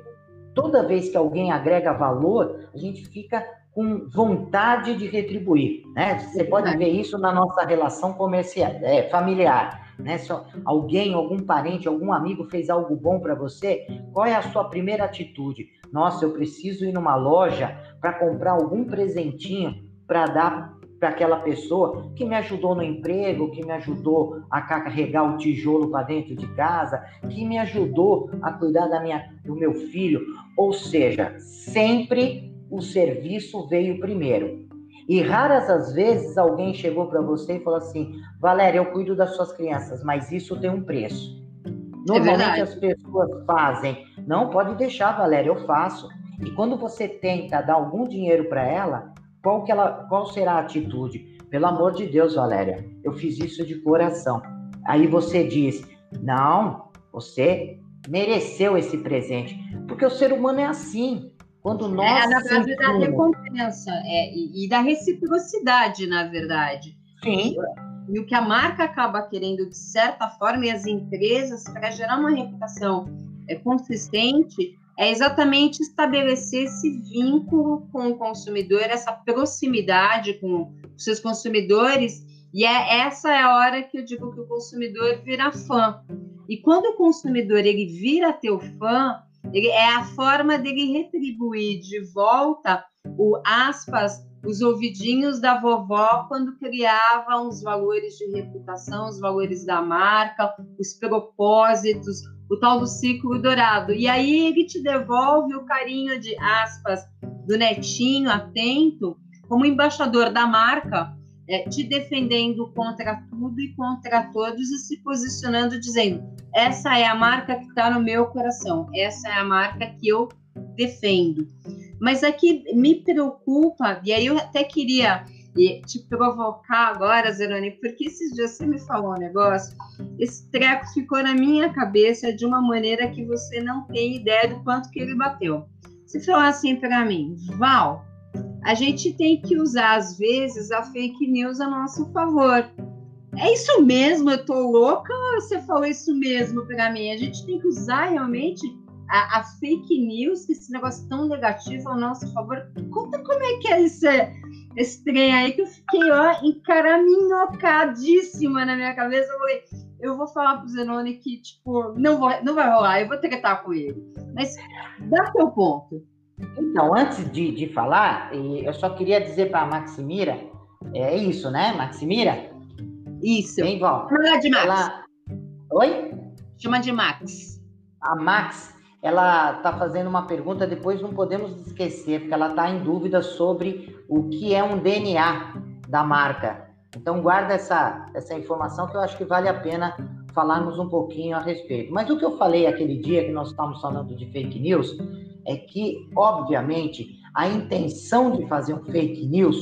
Toda vez que alguém agrega valor, a gente fica com vontade de retribuir, né? Você pode ver isso na nossa relação comercial, é, familiar, né? Se alguém, algum parente, algum amigo fez algo bom para você, qual é a sua primeira atitude? Nossa, eu preciso ir numa loja para comprar algum presentinho para dar para aquela pessoa que me ajudou no emprego, que me ajudou a carregar o tijolo para dentro de casa, que me ajudou a cuidar da minha, do meu filho. Ou seja, sempre o serviço veio primeiro. E raras as vezes alguém chegou para você e falou assim: Valéria, eu cuido das suas crianças, mas isso tem um preço. Normalmente é as pessoas fazem, não pode deixar, Valéria, eu faço. E quando você tenta dar algum dinheiro para ela, qual, que ela, qual será a atitude? Pelo amor de Deus, Valéria, eu fiz isso de coração. Aí você diz: não, você mereceu esse presente. Porque o ser humano é assim. Quando é, nós. É, na base da recompensa é, e, e, da reciprocidade, na verdade. Sim. E, e o que a marca acaba querendo, de certa forma, e as empresas, para gerar uma reputação é, consistente, é exatamente estabelecer esse vínculo com o consumidor, essa proximidade com os seus consumidores, e é essa é a hora que eu digo que o consumidor vira fã. E quando o consumidor ele vira teu fã, ele, é a forma dele retribuir de volta o aspas, os ouvidinhos da vovó quando criava os valores de reputação, os valores da marca, os propósitos, o tal do ciclo dourado. E aí ele te devolve o carinho de aspas do netinho atento, como embaixador da marca, é, te defendendo contra tudo e contra todos e se posicionando dizendo: essa é a marca que está no meu coração, essa é a marca que eu defendo. Mas aqui me preocupa, e aí eu até queria te provocar agora, Zeroni, porque esses dias você me falou um negócio, esse treco ficou na minha cabeça de uma maneira que você não tem ideia do quanto que ele bateu. Você falou assim para mim, Val, a gente tem que usar às vezes a fake news a nosso favor. É isso mesmo? Eu tô louca ou você falou isso mesmo para mim? A gente tem que usar realmente a, a, fake news, esse negócio tão negativo ao nosso favor. Conta como é que é isso esse trem aí que eu fiquei, ó, encaraminhocadíssima na minha cabeça. Eu falei, eu vou falar pro Zenone que, tipo, não vai, não vai rolar, eu vou tretar com ele. Mas dá teu ponto. Então, antes de, de falar, eu só queria dizer para a Maximira, é isso, né, Maximira? Isso. Vem, Val. Chama de Max. Ela... Oi? Chama de Max. A Max, ela está fazendo uma pergunta, depois não podemos esquecer, porque ela está em dúvida sobre o que é um DNA da marca. Então guarda essa, essa informação que eu acho que vale a pena falarmos um pouquinho a respeito. Mas o que eu falei aquele dia que nós estávamos falando de fake news é que, obviamente, a intenção de fazer um fake news,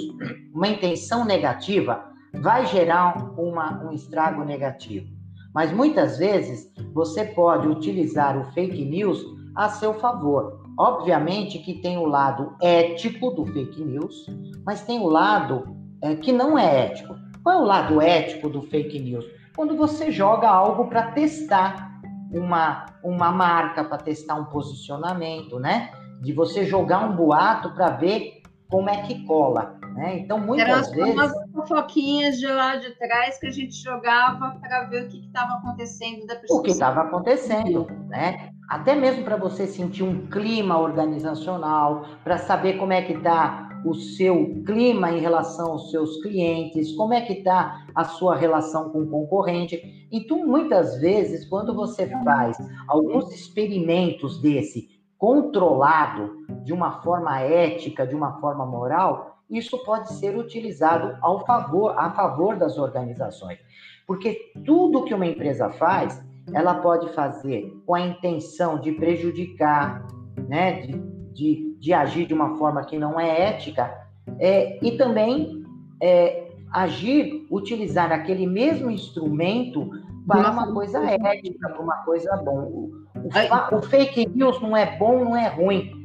uma intenção negativa, vai gerar uma, um estrago negativo. Mas muitas vezes você pode utilizar o fake news a seu favor. Obviamente que tem o lado ético do fake news, mas tem o lado é, que não é ético. Qual é o lado ético do fake news? Quando você joga algo para testar uma, uma marca, para testar um posicionamento, né? De você jogar um boato para ver como é que cola. Né? Então, muitas Eram vezes. Eram fofoquinhas de lá de trás que a gente jogava para ver o que estava acontecendo da pessoa. O que estava acontecendo, né? Até mesmo para você sentir um clima organizacional, para saber como é que está o seu clima em relação aos seus clientes, como é que está a sua relação com o concorrente. Então, muitas vezes, quando você faz alguns experimentos desse controlado de uma forma ética, de uma forma moral, isso pode ser utilizado ao favor, a favor das organizações. Porque tudo que uma empresa faz, ela pode fazer com a intenção de prejudicar, né, de, de, de agir de uma forma que não é ética, é, e também é, agir, utilizar aquele mesmo instrumento para uma coisa ética, para uma coisa bom. O, o, o fake news não é bom, não é ruim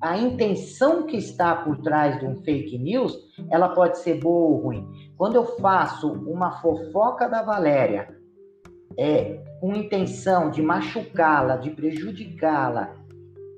a intenção que está por trás de um fake news, ela pode ser boa ou ruim. Quando eu faço uma fofoca da Valéria, é, com intenção de machucá-la, de prejudicá-la,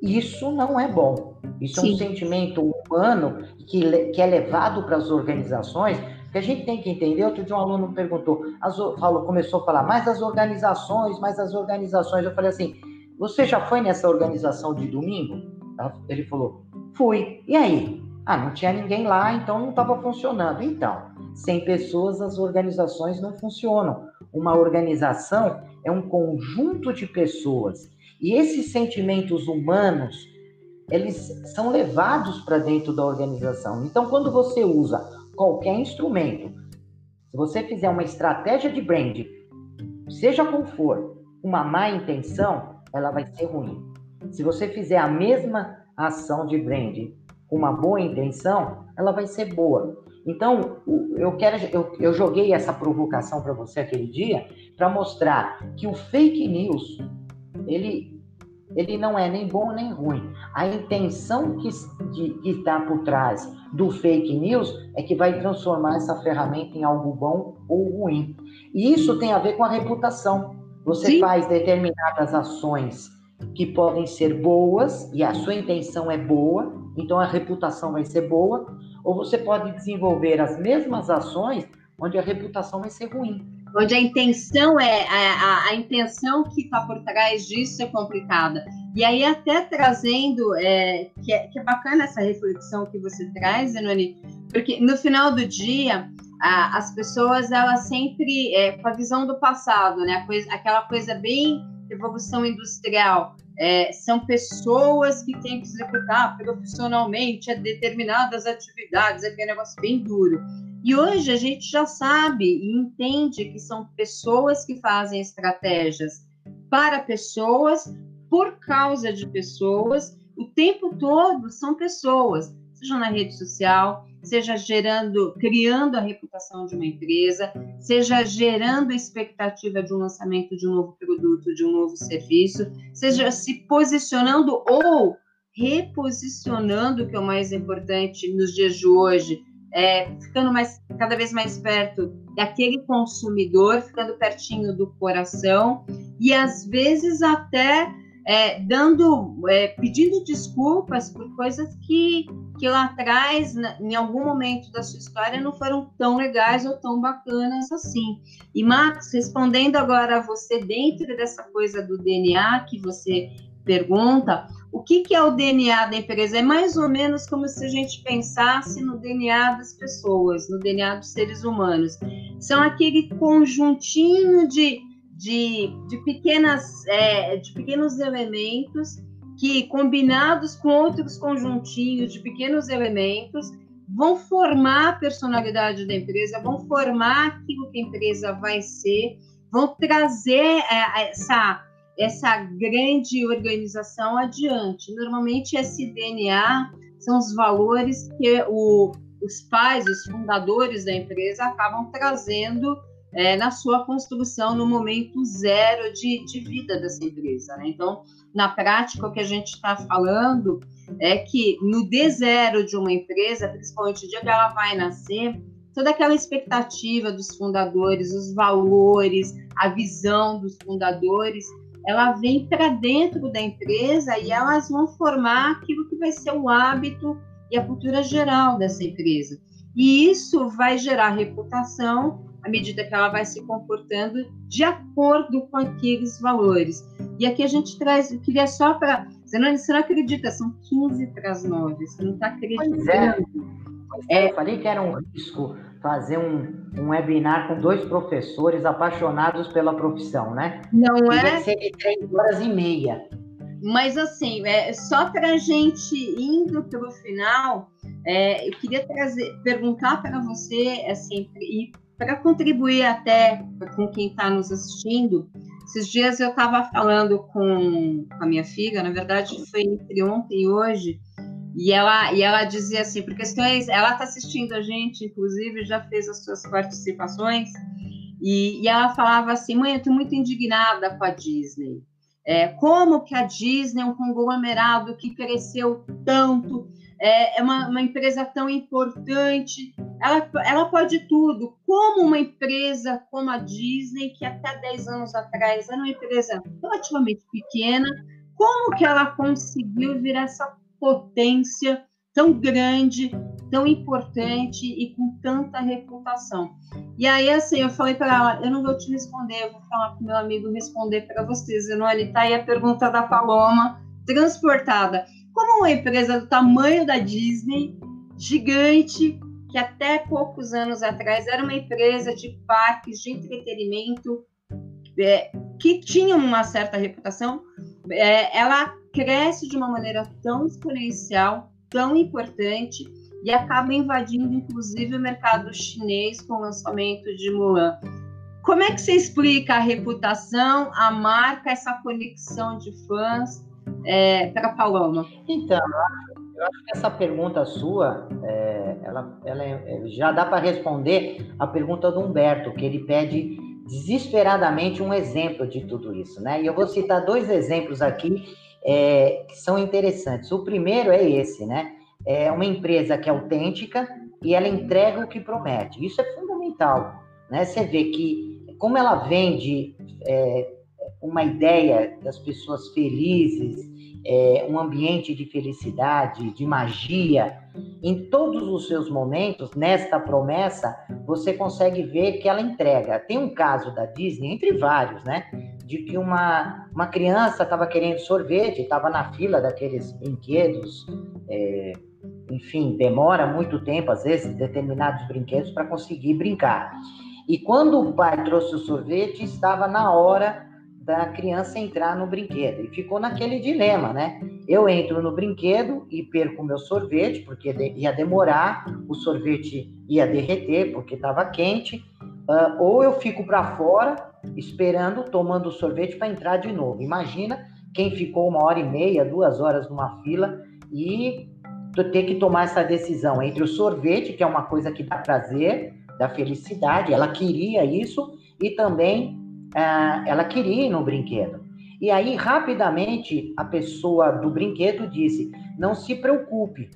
isso não é bom. Isso Sim. é um sentimento humano que, que é levado para as organizações, que a gente tem que entender. Outro dia um aluno perguntou, as, falou, começou a falar, mais as organizações, mais as organizações. Eu falei assim, você já foi nessa organização de domingo? Ele falou, fui. E aí? Ah, não tinha ninguém lá, então não estava funcionando. Então, sem pessoas, as organizações não funcionam. Uma organização é um conjunto de pessoas. E esses sentimentos humanos, eles são levados para dentro da organização. Então, quando você usa qualquer instrumento, se você fizer uma estratégia de brand, seja qual for, uma má intenção, ela vai ser ruim. Se você fizer a mesma ação de brand com uma boa intenção, ela vai ser boa. Então, eu quero, eu, eu joguei essa provocação para você aquele dia para mostrar que o fake news ele, ele não é nem bom nem ruim. A intenção que, que está por trás do fake news é que vai transformar essa ferramenta em algo bom ou ruim. E isso tem a ver com a reputação. Você Sim. faz determinadas ações que podem ser boas e a sua intenção é boa, então a reputação vai ser boa, ou você pode desenvolver as mesmas ações onde a reputação vai ser ruim. Onde a intenção é a, a, a intenção que está por trás disso é complicada. E aí até trazendo é, que, é, que é bacana essa reflexão que você traz, Enoni, porque no final do dia a, as pessoas elas sempre é, com a visão do passado, né, coisa, aquela coisa bem revolução industrial, é, são pessoas que têm que executar profissionalmente determinadas atividades, aquele negócio bem duro. E hoje a gente já sabe e entende que são pessoas que fazem estratégias para pessoas, por causa de pessoas, o tempo todo são pessoas, seja na rede social, seja gerando, criando a reputação de uma empresa, seja gerando a expectativa de um lançamento de um novo produto, de um novo serviço, seja se posicionando ou reposicionando, que é o mais importante nos dias de hoje, é, ficando mais, cada vez mais perto daquele consumidor, ficando pertinho do coração e às vezes até é, dando, é, pedindo desculpas por coisas que, que lá atrás, em algum momento da sua história, não foram tão legais ou tão bacanas assim. E Max, respondendo agora a você dentro dessa coisa do DNA que você pergunta, o que, que é o DNA da empresa? É mais ou menos como se a gente pensasse no DNA das pessoas, no DNA dos seres humanos. São aquele conjuntinho de de, de, pequenas, é, de pequenos elementos que, combinados com outros conjuntinhos de pequenos elementos, vão formar a personalidade da empresa, vão formar aquilo que a empresa vai ser, vão trazer é, essa, essa grande organização adiante. Normalmente, esse DNA são os valores que o, os pais, os fundadores da empresa acabam trazendo é, na sua construção no momento zero de, de vida dessa empresa. Né? Então, na prática, o que a gente está falando é que no D0 de uma empresa, principalmente o dia que ela vai nascer, toda aquela expectativa dos fundadores, os valores, a visão dos fundadores, ela vem para dentro da empresa e elas vão formar aquilo que vai ser o hábito e a cultura geral dessa empresa. E isso vai gerar reputação à medida que ela vai se comportando de acordo com aqueles valores. E aqui a gente traz, eu queria só para. Você não, você não acredita, são 15 para as 9, você não está acreditando. Pois é. é. Eu falei que era um risco fazer um, um webinar com dois professores apaixonados pela profissão, né? Não e é? Vai ser de três horas e meia. Mas assim, é, só para a gente indo para o final, é, eu queria trazer, perguntar para você, assim, e para contribuir até com quem está nos assistindo, esses dias eu estava falando com, a minha filha, na verdade foi entre ontem e hoje, e ela, e ela dizia assim, por questões, ela está assistindo a gente, inclusive já fez as suas participações, e, e ela falava assim, mãe, eu estou muito indignada com a Disney. É, como que a Disney é um conglomerado que cresceu tanto, é, é uma, uma, empresa tão importante, ela, ela pode tudo. Como uma empresa como a Disney, que até 10 anos atrás era uma empresa relativamente pequena, como que ela conseguiu virar essa potência tão grande, tão importante e com tanta reputação? E aí, assim, eu falei para ela, eu não vou te responder, eu vou falar para meu amigo responder para vocês. Não, ele tá aí a pergunta da Paloma, transportada como uma empresa do tamanho da Disney, gigante, que até poucos anos atrás era uma empresa de parques de entretenimento é, que tinha uma certa reputação, é, ela cresce de uma maneira tão exponencial, tão importante e acaba invadindo inclusive o mercado chinês com o lançamento de Mulan. Como é que você explica a reputação, a marca, essa conexão de fãs é, para Paloma? Então, eu acho que essa pergunta sua, é, ela, ela é, já dá para responder a pergunta do Humberto, que ele pede desesperadamente um exemplo de tudo isso, né? E eu vou citar dois exemplos aqui é, que são interessantes. O primeiro é esse, né? É uma empresa que é autêntica e ela entrega o que promete. Isso é fundamental, né? Você vê que como ela vende é, uma ideia das pessoas felizes, é, um ambiente de felicidade, de magia, em todos os seus momentos, nesta promessa, você consegue ver que ela entrega. Tem um caso da Disney, entre vários, né? De que uma, uma criança estava querendo sorvete, estava na fila daqueles brinquedos, é, enfim, demora muito tempo, às vezes, determinados brinquedos para conseguir brincar. E quando o pai trouxe o sorvete, estava na hora da criança entrar no brinquedo. E ficou naquele dilema, né? Eu entro no brinquedo e perco o meu sorvete, porque ia demorar, o sorvete ia derreter, porque estava quente, uh, ou eu fico para fora, esperando, tomando o sorvete para entrar de novo. Imagina quem ficou uma hora e meia, duas horas numa fila e ter que tomar essa decisão entre o sorvete, que é uma coisa que dá prazer, dá felicidade, ela queria isso, e também ah, ela queria ir no brinquedo. E aí, rapidamente, a pessoa do brinquedo disse: Não se preocupe,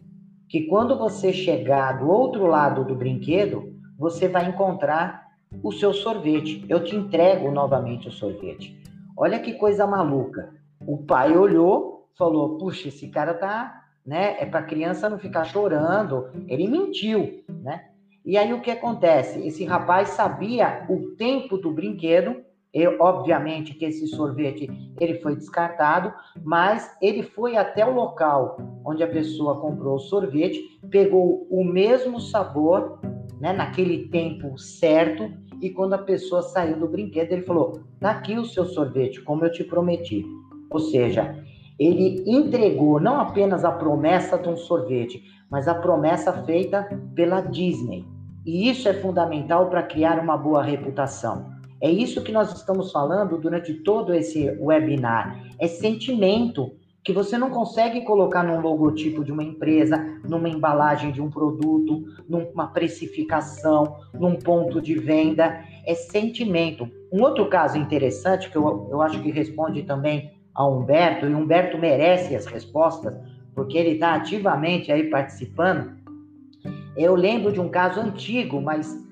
que quando você chegar do outro lado do brinquedo, você vai encontrar o seu sorvete. Eu te entrego novamente o sorvete. Olha que coisa maluca. O pai olhou, falou: Puxa, esse cara tá, né? É para criança não ficar chorando. Ele mentiu, né? E aí o que acontece? Esse rapaz sabia o tempo do brinquedo eu, obviamente que esse sorvete ele foi descartado, mas ele foi até o local onde a pessoa comprou o sorvete, pegou o mesmo sabor, né, naquele tempo certo, e quando a pessoa saiu do brinquedo, ele falou: "Tá aqui o seu sorvete, como eu te prometi". Ou seja, ele entregou não apenas a promessa de um sorvete, mas a promessa feita pela Disney. E isso é fundamental para criar uma boa reputação. É isso que nós estamos falando durante todo esse webinar. É sentimento que você não consegue colocar num logotipo de uma empresa, numa embalagem de um produto, numa precificação, num ponto de venda. É sentimento. Um outro caso interessante, que eu, eu acho que responde também a Humberto, e Humberto merece as respostas, porque ele está ativamente aí participando. Eu lembro de um caso antigo, mas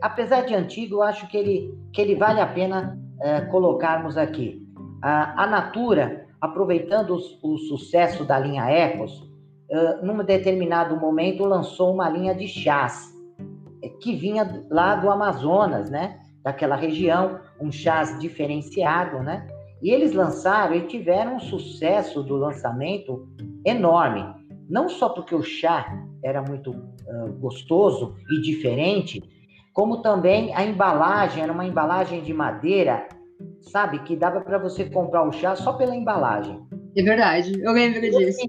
apesar de antigo, eu acho que ele, que ele vale a pena é, colocarmos aqui. A, a Natura, aproveitando o, o, sucesso da linha Ecos, é, num determinado momento lançou uma linha de chás, é, que vinha lá do Amazonas, né? Daquela região, um chás diferenciado, né? E eles lançaram e tiveram um sucesso do lançamento enorme. Não só porque o chá era muito uh, gostoso e diferente, como também a embalagem, era uma embalagem de madeira, sabe, que dava para você comprar o chá só pela embalagem. É verdade, eu lembro disso.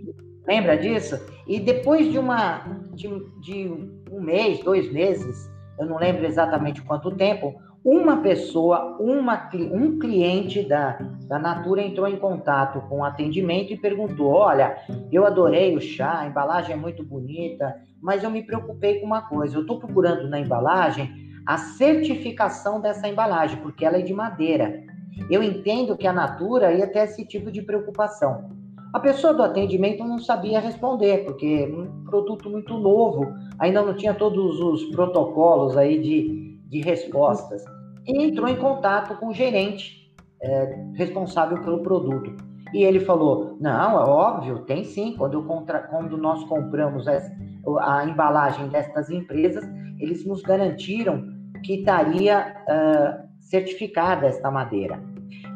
Lembra disso? E depois de uma de, de um mês, dois meses, eu não lembro exatamente quanto tempo, uma pessoa, uma, um cliente da, da Natura entrou em contato com o atendimento e perguntou: Olha, eu adorei o chá, a embalagem é muito bonita, mas eu me preocupei com uma coisa: eu estou procurando na embalagem a certificação dessa embalagem, porque ela é de madeira. Eu entendo que a Natura ia ter esse tipo de preocupação. A pessoa do atendimento não sabia responder, porque um produto muito novo, ainda não tinha todos os protocolos aí de, de respostas. E entrou em contato com o gerente é, responsável pelo produto. E ele falou: Não, é óbvio, tem sim. Quando, contra... Quando nós compramos a embalagem destas empresas, eles nos garantiram que estaria uh, certificada esta madeira.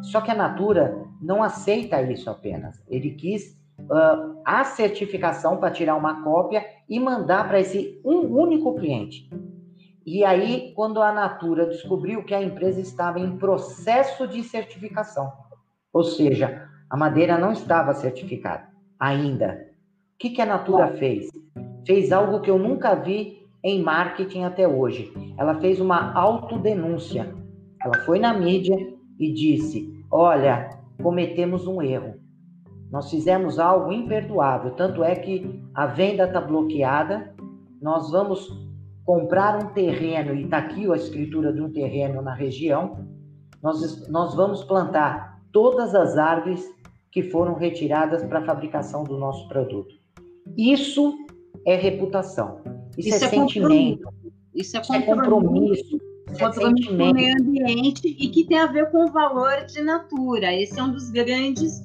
Só que a Natura não aceita isso apenas. Ele quis uh, a certificação para tirar uma cópia e mandar para esse um único cliente. E aí, quando a Natura descobriu que a empresa estava em processo de certificação, ou seja, a madeira não estava certificada ainda. O que, que a Natura fez? Fez algo que eu nunca vi em marketing até hoje. Ela fez uma autodenúncia. Ela foi na mídia e disse: Olha, cometemos um erro. Nós fizemos algo imperdoável. Tanto é que a venda está bloqueada. Nós vamos comprar um terreno, e está aqui a escritura de um terreno na região. Nós, nós vamos plantar todas as árvores que foram retiradas para a fabricação do nosso produto. Isso é reputação. Isso, isso é, é sentimento. Isso é compromisso. Isso é compromisso com o meio ambiente e que tem a ver com o valor de natura. Esse é um dos grandes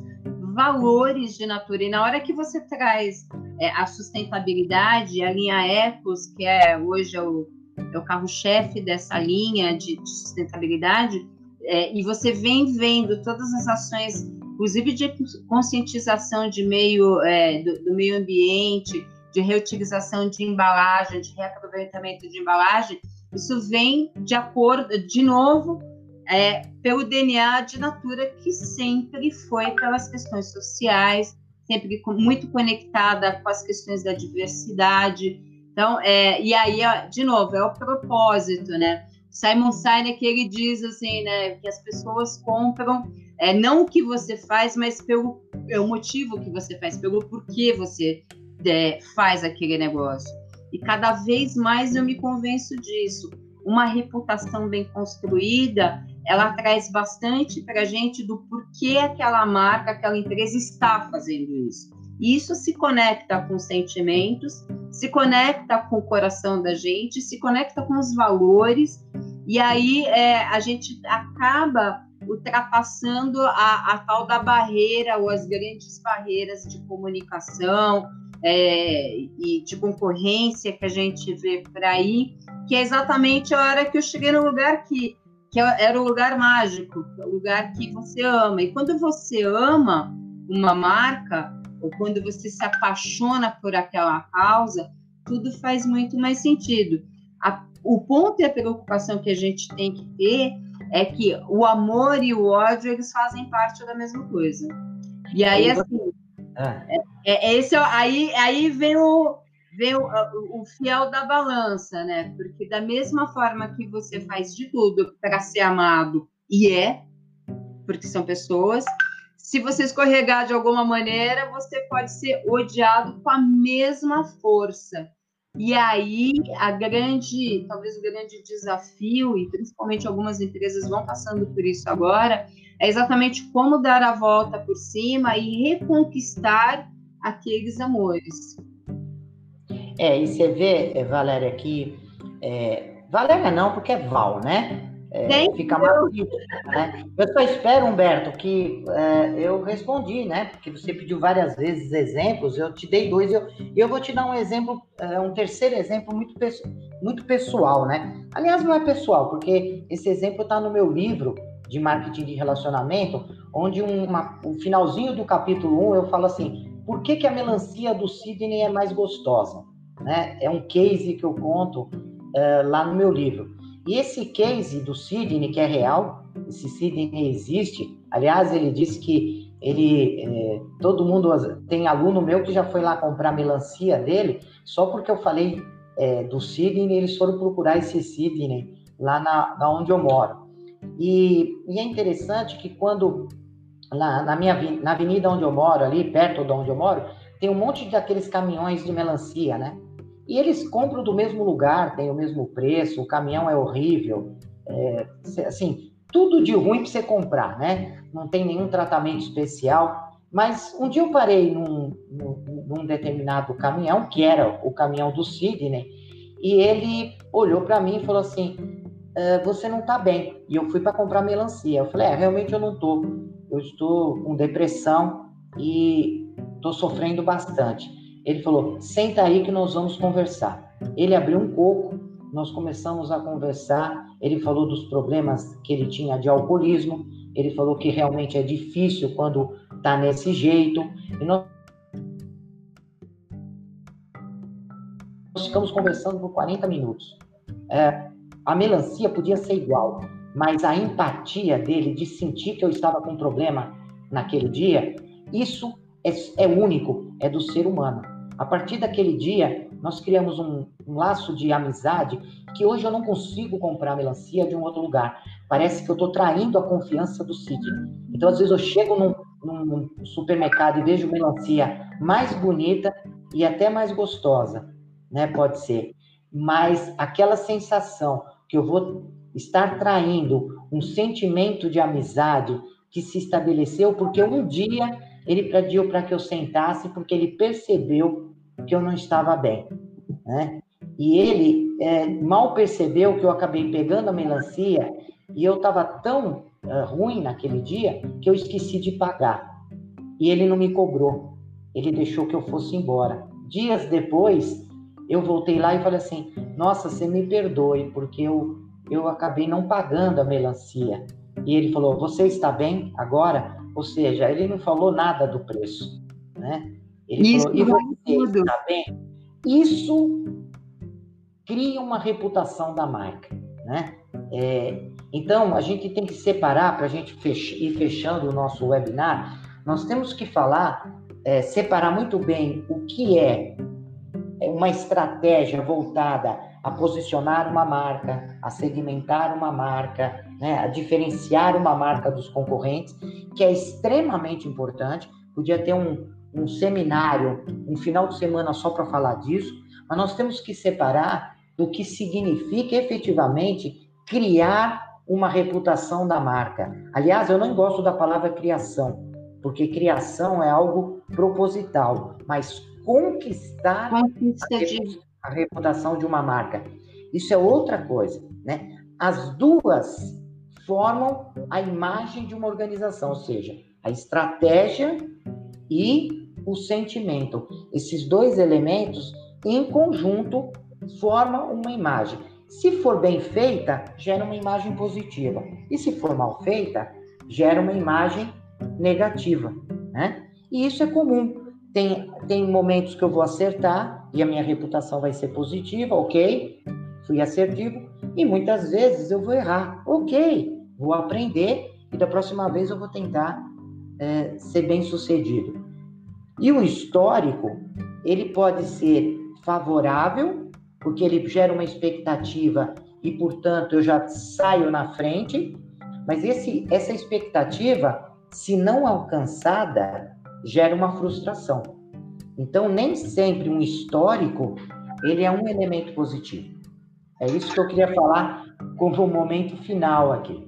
valores de natura. E na hora que você traz é, a sustentabilidade, a linha Ecos, que é hoje é o, é o carro-chefe dessa linha de, de sustentabilidade, é, e você vem vendo todas as ações inclusive de conscientização de meio, é, do, do, meio ambiente, de reutilização de embalagem, de reaproveitamento de embalagem, isso vem de acordo, de novo, é, pelo DNA de Natura, que sempre foi pelas questões sociais, sempre muito conectada com as questões da diversidade. Então, é, e aí, de novo, é o propósito, né? Simon Sinek, ele diz assim, né, que as pessoas compram é, não o que você faz, mas pelo é o motivo que você faz, pelo porquê você é, faz aquele negócio. E cada vez mais eu me convenço disso. Uma reputação bem construída, ela traz bastante para a gente do porquê aquela marca, aquela empresa está fazendo isso. E isso se conecta com sentimentos, se conecta com o coração da gente, se conecta com os valores, e aí é, a gente acaba ultrapassando a, a, tal da barreira ou as grandes barreiras de comunicação é, e de concorrência que a gente vê por aí, que é exatamente a hora que eu cheguei no lugar que, que era o lugar mágico, é o lugar que você ama. E quando você ama uma marca, ou quando você se apaixona por aquela causa, tudo faz muito mais sentido. A, o ponto e a preocupação que a gente tem que ter é que o amor e o ódio eles fazem parte da mesma coisa. E aí assim, ah. é, é, esse aí aí vem o vem o, o, fiel da balança, né? Porque da mesma forma que você faz de tudo para ser amado e é, porque são pessoas, se você escorregar de alguma maneira, você pode ser odiado com a mesma força. E aí, a grande, talvez o grande desafio, e principalmente algumas empresas vão passando por isso agora, é exatamente como dar a volta por cima e reconquistar aqueles amores. É, e você vê, é, Valéria, que. É, Valéria não, porque é Val, né? É, fica mais né? Eu só espero, Humberto, que é, eu respondi, né? Porque você pediu várias vezes exemplos, eu te dei dois, e eu, eu vou te dar um exemplo, é, um terceiro exemplo muito, muito pessoal, né? Aliás, não é pessoal, porque esse exemplo está no meu livro de marketing de relacionamento, onde uma, o finalzinho do capítulo 1 eu falo assim: por que, que a melancia do Sidney é mais gostosa? Né? É um case que eu conto é, lá no meu livro. E esse case do Sidney, que é real, esse Sidney existe. Aliás, ele disse que ele, é, todo mundo tem aluno meu que já foi lá comprar melancia dele, só porque eu falei é, do Sidney, eles foram procurar esse Sidney lá na, na onde eu moro. E, e, é interessante que quando na, na minha na avenida onde eu moro, ali perto de onde eu moro, tem um monte daqueles caminhões de melancia, né? E eles compram do mesmo lugar, tem o mesmo preço, o caminhão é horrível. É, assim, tudo de ruim para você comprar, né? Não tem nenhum tratamento especial. Mas um dia eu parei num, num, num determinado caminhão, que era o caminhão do Sidney, e ele olhou para mim e falou assim: uh, Você não está bem. E eu fui para comprar melancia. Eu falei: É, realmente eu não estou. Eu estou com depressão e estou sofrendo bastante. Ele falou: Senta aí que nós vamos conversar. Ele abriu um coco, nós começamos a conversar. Ele falou dos problemas que ele tinha de alcoolismo. Ele falou que realmente é difícil quando está nesse jeito. E nós Nós ficamos conversando por 40 minutos. É, a melancia podia ser igual, mas a empatia dele de sentir que eu estava com problema naquele dia, isso é, é único, é do ser humano. A partir daquele dia, nós criamos um, um, laço de amizade que hoje eu não consigo comprar melancia de um outro lugar. Parece que eu estou traindo a confiança do Sidney. Então, às vezes, eu chego num, num supermercado e vejo melancia mais bonita e até mais gostosa né? Pode ser. Mas aquela sensação que eu vou estar traindo um sentimento de amizade que se estabeleceu porque um dia ele pediu para que eu sentasse porque ele percebeu que eu não estava bem, né? E ele é, mal percebeu que eu acabei pegando a melancia e eu estava tão uh, ruim naquele dia que eu esqueci de pagar. E ele não me cobrou. Ele deixou que eu fosse embora. Dias depois, eu voltei lá e falei assim: Nossa, você me perdoe, porque eu, eu acabei não pagando a melancia. E ele falou: Você está bem agora? Ou seja, ele não falou nada do preço. Né? Ele Isso falou: E você está bem? Isso cria uma reputação da marca. Né? É, então, a gente tem que separar, para a gente fech ir fechando o nosso webinar, nós temos que falar, é, separar muito bem o que é é uma estratégia voltada a posicionar uma marca, a segmentar uma marca, né, a diferenciar uma marca dos concorrentes, que é extremamente importante. Podia ter um, um seminário, um final de semana só para falar disso, mas nós temos que separar do que significa efetivamente criar uma reputação da marca. Aliás, eu não gosto da palavra criação, porque criação é algo proposital, mas conquistar Conquista a, reputação de uma marca. Isso é outra coisa, né? As duas formam a imagem de uma organização, ou seja, a estratégia e o sentimento. Esses dois elementos, em conjunto, formam uma imagem. Se for bem feita, gera uma imagem positiva. E se for mal feita, gera uma imagem negativa. Né? E isso é comum. Tem, tem momentos que eu vou acertar e a minha reputação vai ser positiva, ok, fui assertivo, e muitas vezes eu vou errar, ok, vou aprender e da próxima vez eu vou tentar é, ser bem sucedido. E o histórico, ele pode ser favorável, porque ele gera uma expectativa e, portanto, eu já saio na frente, mas esse, essa expectativa, se não alcançada, gera uma frustração. Então, nem sempre um histórico ele é um elemento positivo. É isso que eu queria falar como um momento final aqui.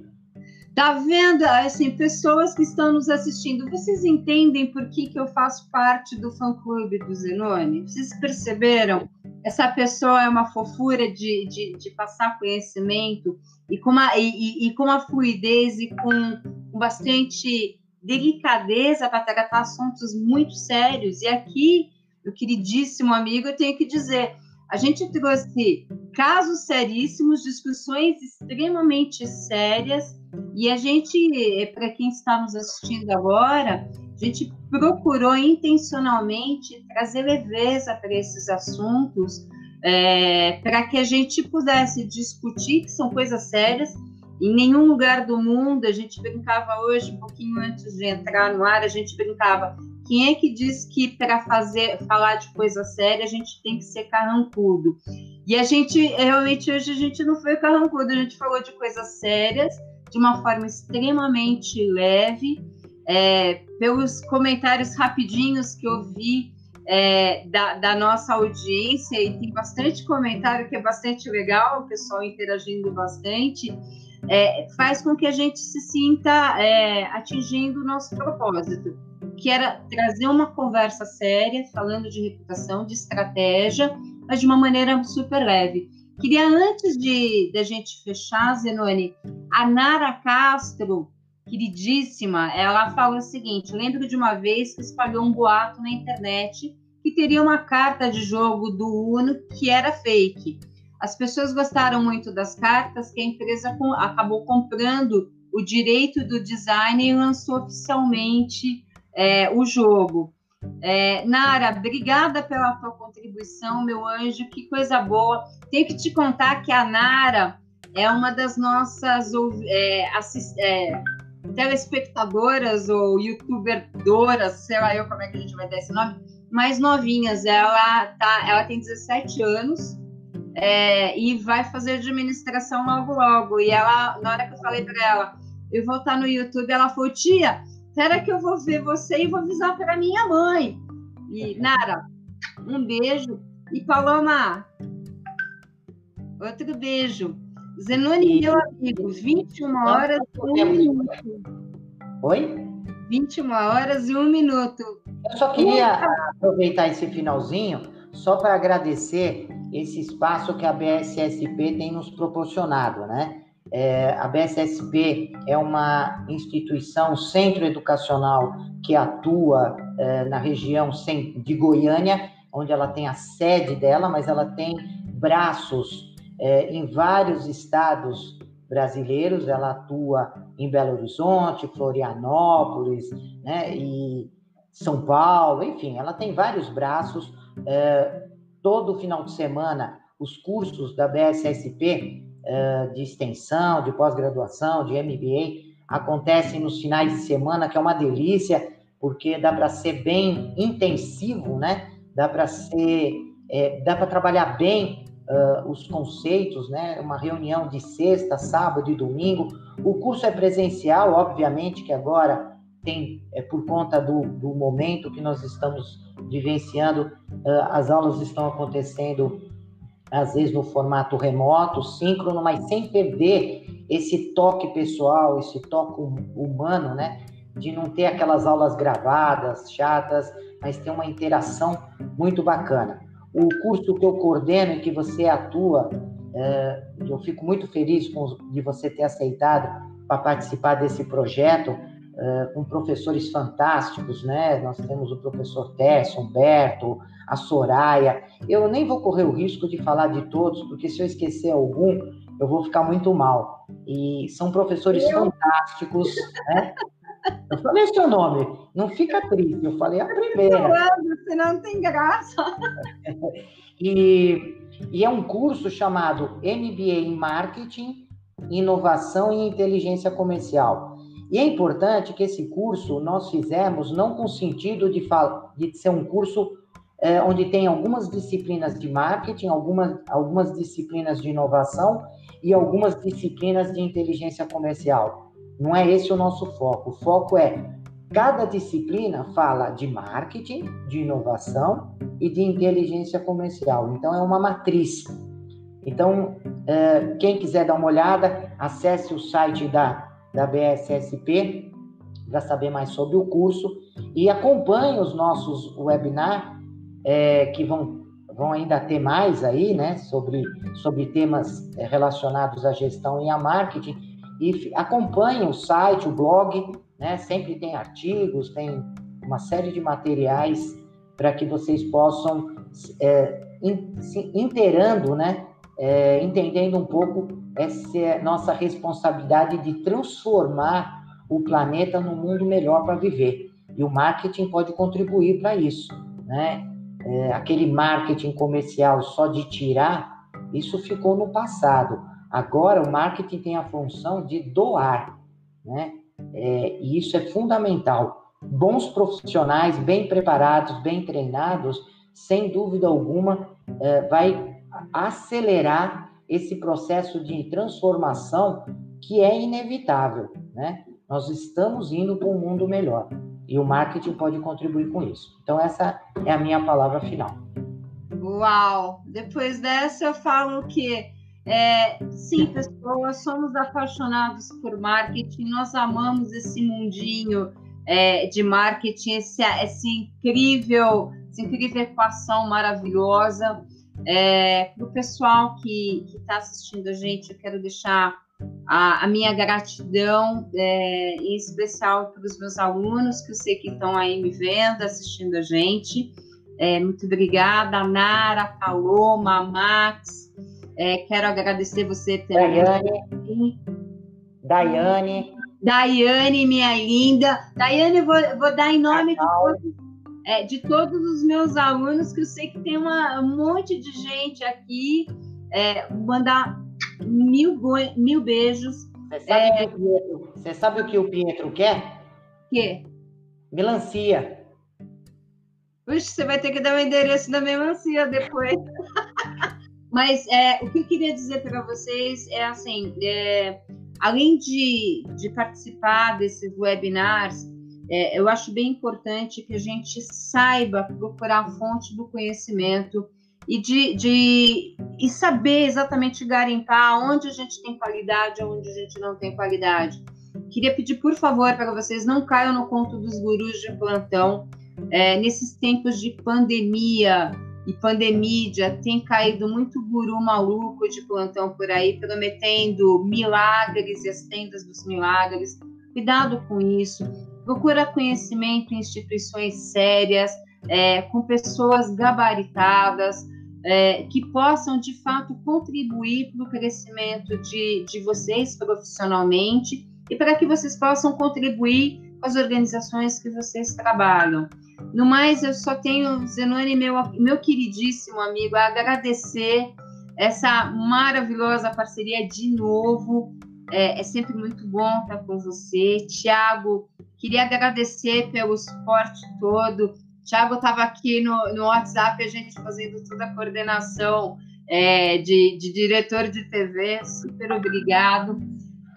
Tá vendo, assim, pessoas que estão nos assistindo, vocês entendem por que, que eu faço parte do fã-clube do Zenone? Vocês perceberam? Essa pessoa é uma fofura de, de, de passar conhecimento e com, uma, e, e, com uma fluidez e com, com bastante delicadeza para tratar assuntos muito sérios. E aqui, meu queridíssimo amigo, eu tenho que dizer, a gente trouxe casos seríssimos, discussões extremamente sérias, e a gente, para quem está nos assistindo agora, a gente procurou intencionalmente trazer leveza para esses assuntos, é, para que a gente pudesse discutir, que são coisas sérias, em nenhum lugar do mundo, a gente brincava hoje, um pouquinho antes de entrar no ar, a gente brincava. Quem é que diz que para fazer, falar de coisa séria, a gente tem que ser carrancudo? E a gente, realmente, hoje a gente não foi carrancudo, a gente falou de coisas sérias, de uma forma extremamente leve, é, pelos comentários rapidinhos que eu vi é, da, da, nossa audiência, e tem bastante comentário que é bastante legal, o pessoal interagindo bastante. É, faz com que a gente se sinta é, atingindo o nosso propósito, que era trazer uma conversa séria, falando de reputação, de estratégia, mas de uma maneira super leve. Queria, antes de, de a gente fechar, Zenoni, a Nara Castro, queridíssima, ela fala o seguinte: lembro de uma vez que espalhou um boato na internet que teria uma carta de jogo do Uno que era fake. As pessoas gostaram muito das cartas que a empresa acabou comprando o direito do design e lançou oficialmente é, o jogo. É, Nara, obrigada pela tua contribuição, meu anjo, que coisa boa. Tenho que te contar que a Nara é uma das nossas é, assist, é, telespectadoras ou youtuberdoras, sei lá eu como é que a gente vai dar esse nome, mais novinhas. Ela, tá, ela tem 17 anos é, e vai fazer administração logo logo. E ela, na hora que eu falei para ela, eu vou estar no YouTube, ela falou, tia, espera que eu vou ver você e vou avisar para minha mãe. E, Nara, um beijo. E Paloma, outro beijo. Zenoni, meu amigo, 21 horas e um minuto. Oi? 21 horas e um minuto. Eu só queria aproveitar esse finalzinho só para agradecer esse espaço que a BSSP tem nos proporcionado, né? É, a BSSP é uma instituição, centro educacional que atua é, na região de Goiânia, onde ela tem a sede dela, mas ela tem braços é, em vários estados brasileiros. Ela atua em Belo Horizonte, Florianópolis, né, e São Paulo, enfim, ela tem vários braços. É, todo final de semana, os cursos da BSSP é, de extensão, de pós-graduação, de MBA, acontecem nos finais de semana, que é uma delícia, porque dá para ser bem intensivo, né? Dá para ser, é, dá para trabalhar bem uh, os conceitos, né? Uma reunião de sexta, sábado e domingo. O curso é presencial, obviamente que agora tem, é por conta do, do momento que nós estamos vivenciando, uh, as aulas estão acontecendo às vezes no formato remoto, síncrono, mas sem perder esse toque pessoal, esse toque hum, humano, né? De não ter aquelas aulas gravadas, chatas, mas ter uma interação muito bacana o curso que eu coordeno e que você atua, é, eu fico muito feliz de você ter aceitado para participar desse projeto, com professores fantásticos, né? Nós temos o professor Tércio, Humberto, a Soraya. Eu nem vou correr o risco de falar de todos, porque se eu esquecer algum, eu vou ficar muito mal. E são professores eu... fantásticos, né? Eu falei seu nome, não fica triste, eu falei a primeira. Falando, senão não tem graça. e, e é um curso chamado MBA em Marketing, Inovação e Inteligência Comercial. E é importante que esse curso nós fizemos não com sentido de, de ser um curso é, onde tem algumas disciplinas de marketing, algumas, algumas disciplinas de inovação e algumas disciplinas de inteligência comercial não é esse o nosso foco. O foco é cada disciplina fala de marketing, de inovação e de inteligência comercial. Então é uma matriz. Então, é, quem quiser dar uma olhada, acesse o site da, da BSSP para saber mais sobre o curso e acompanhe os nossos webinars é, que vão, vão ainda ter mais aí, né, sobre, sobre temas é, relacionados à gestão e a marketing e acompanhem o site, o blog, né? Sempre tem artigos, tem uma série de materiais para que vocês possam é, in, se inteirando, né? É, entendendo um pouco essa nossa responsabilidade de transformar o planeta num mundo melhor para viver. E o marketing pode contribuir para isso, né? É, aquele marketing comercial só de tirar, isso ficou no passado Agora, o marketing tem a função de doar, né? É, e isso é fundamental. Bons profissionais, bem preparados, bem treinados, sem dúvida alguma, é, vai acelerar esse processo de transformação que é inevitável, né? Nós estamos indo para um mundo melhor e o marketing pode contribuir com isso. Então, essa é a minha palavra final. Uau! Depois dessa, eu falo que É, sim, pessoas, somos apaixonados por marketing, nós amamos esse mundinho é, de marketing, esse, esse incrível, essa incrível equação maravilhosa. É, para o pessoal que está assistindo a gente, eu quero deixar a, a minha gratidão, é, em especial para os meus alunos, que eu sei que estão aí me vendo, assistindo a gente. É, muito obrigada, Nara, Paloma, Max. É, quero agradecer você também. Daiane. Daiane. Daiane, minha linda. Daiane, eu vou, vou dar em nome de todos, é, de todos, os meus alunos, que eu sei que tem uma, um monte de gente aqui. É, mandar mil, mil beijos. Você sabe, é... Pietro, você sabe o que o Pietro quer? Que? Melancia. Puxa, você vai ter que dar o endereço da melancia depois. <laughs> Mas é, o que eu queria dizer para vocês é assim: é, além de, de participar desses webinars, é, eu acho bem importante que a gente saiba procurar a fonte do conhecimento e de, de e saber exatamente garimpar onde a gente tem qualidade, onde a gente não tem qualidade. Queria pedir, por favor, para vocês não caiam no conto dos gurus de plantão. É, nesses tempos de pandemia e pandemia, tem caído muito guru maluco de plantão por aí, prometendo milagres e as tendas dos milagres. Cuidado com isso. Procura conhecimento em instituições sérias, é, com pessoas gabaritadas, é, que possam de fato contribuir para o crescimento de, de vocês profissionalmente e para que vocês possam contribuir com as organizações que vocês trabalham. No mais, eu só tenho, Zenoni, meu, meu queridíssimo amigo, a agradecer essa maravilhosa parceria de novo. É, é sempre muito bom estar com você. Tiago, queria agradecer pelo suporte todo Thiago estava aqui no, no WhatsApp, a gente fazendo toda a coordenação é, de, de, diretor de TV. Super obrigado.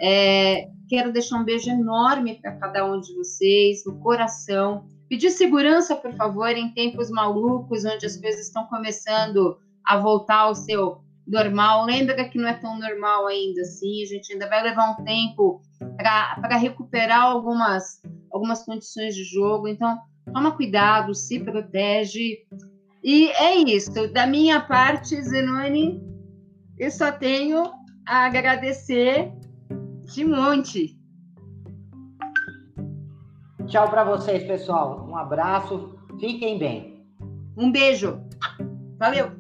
É, quero deixar um beijo enorme para cada um de vocês, no coração. Pedir segurança, por favor, em tempos malucos, onde as coisas estão começando a voltar ao seu normal. Lembra que não é tão normal ainda assim, a gente ainda vai levar um tempo para recuperar algumas, algumas condições de jogo. Então, toma cuidado, se protege. E é isso. Da minha parte, Zenone, eu só tenho a agradecer de monte. Tchau para vocês, pessoal. Um abraço. Fiquem bem. Um beijo. Valeu.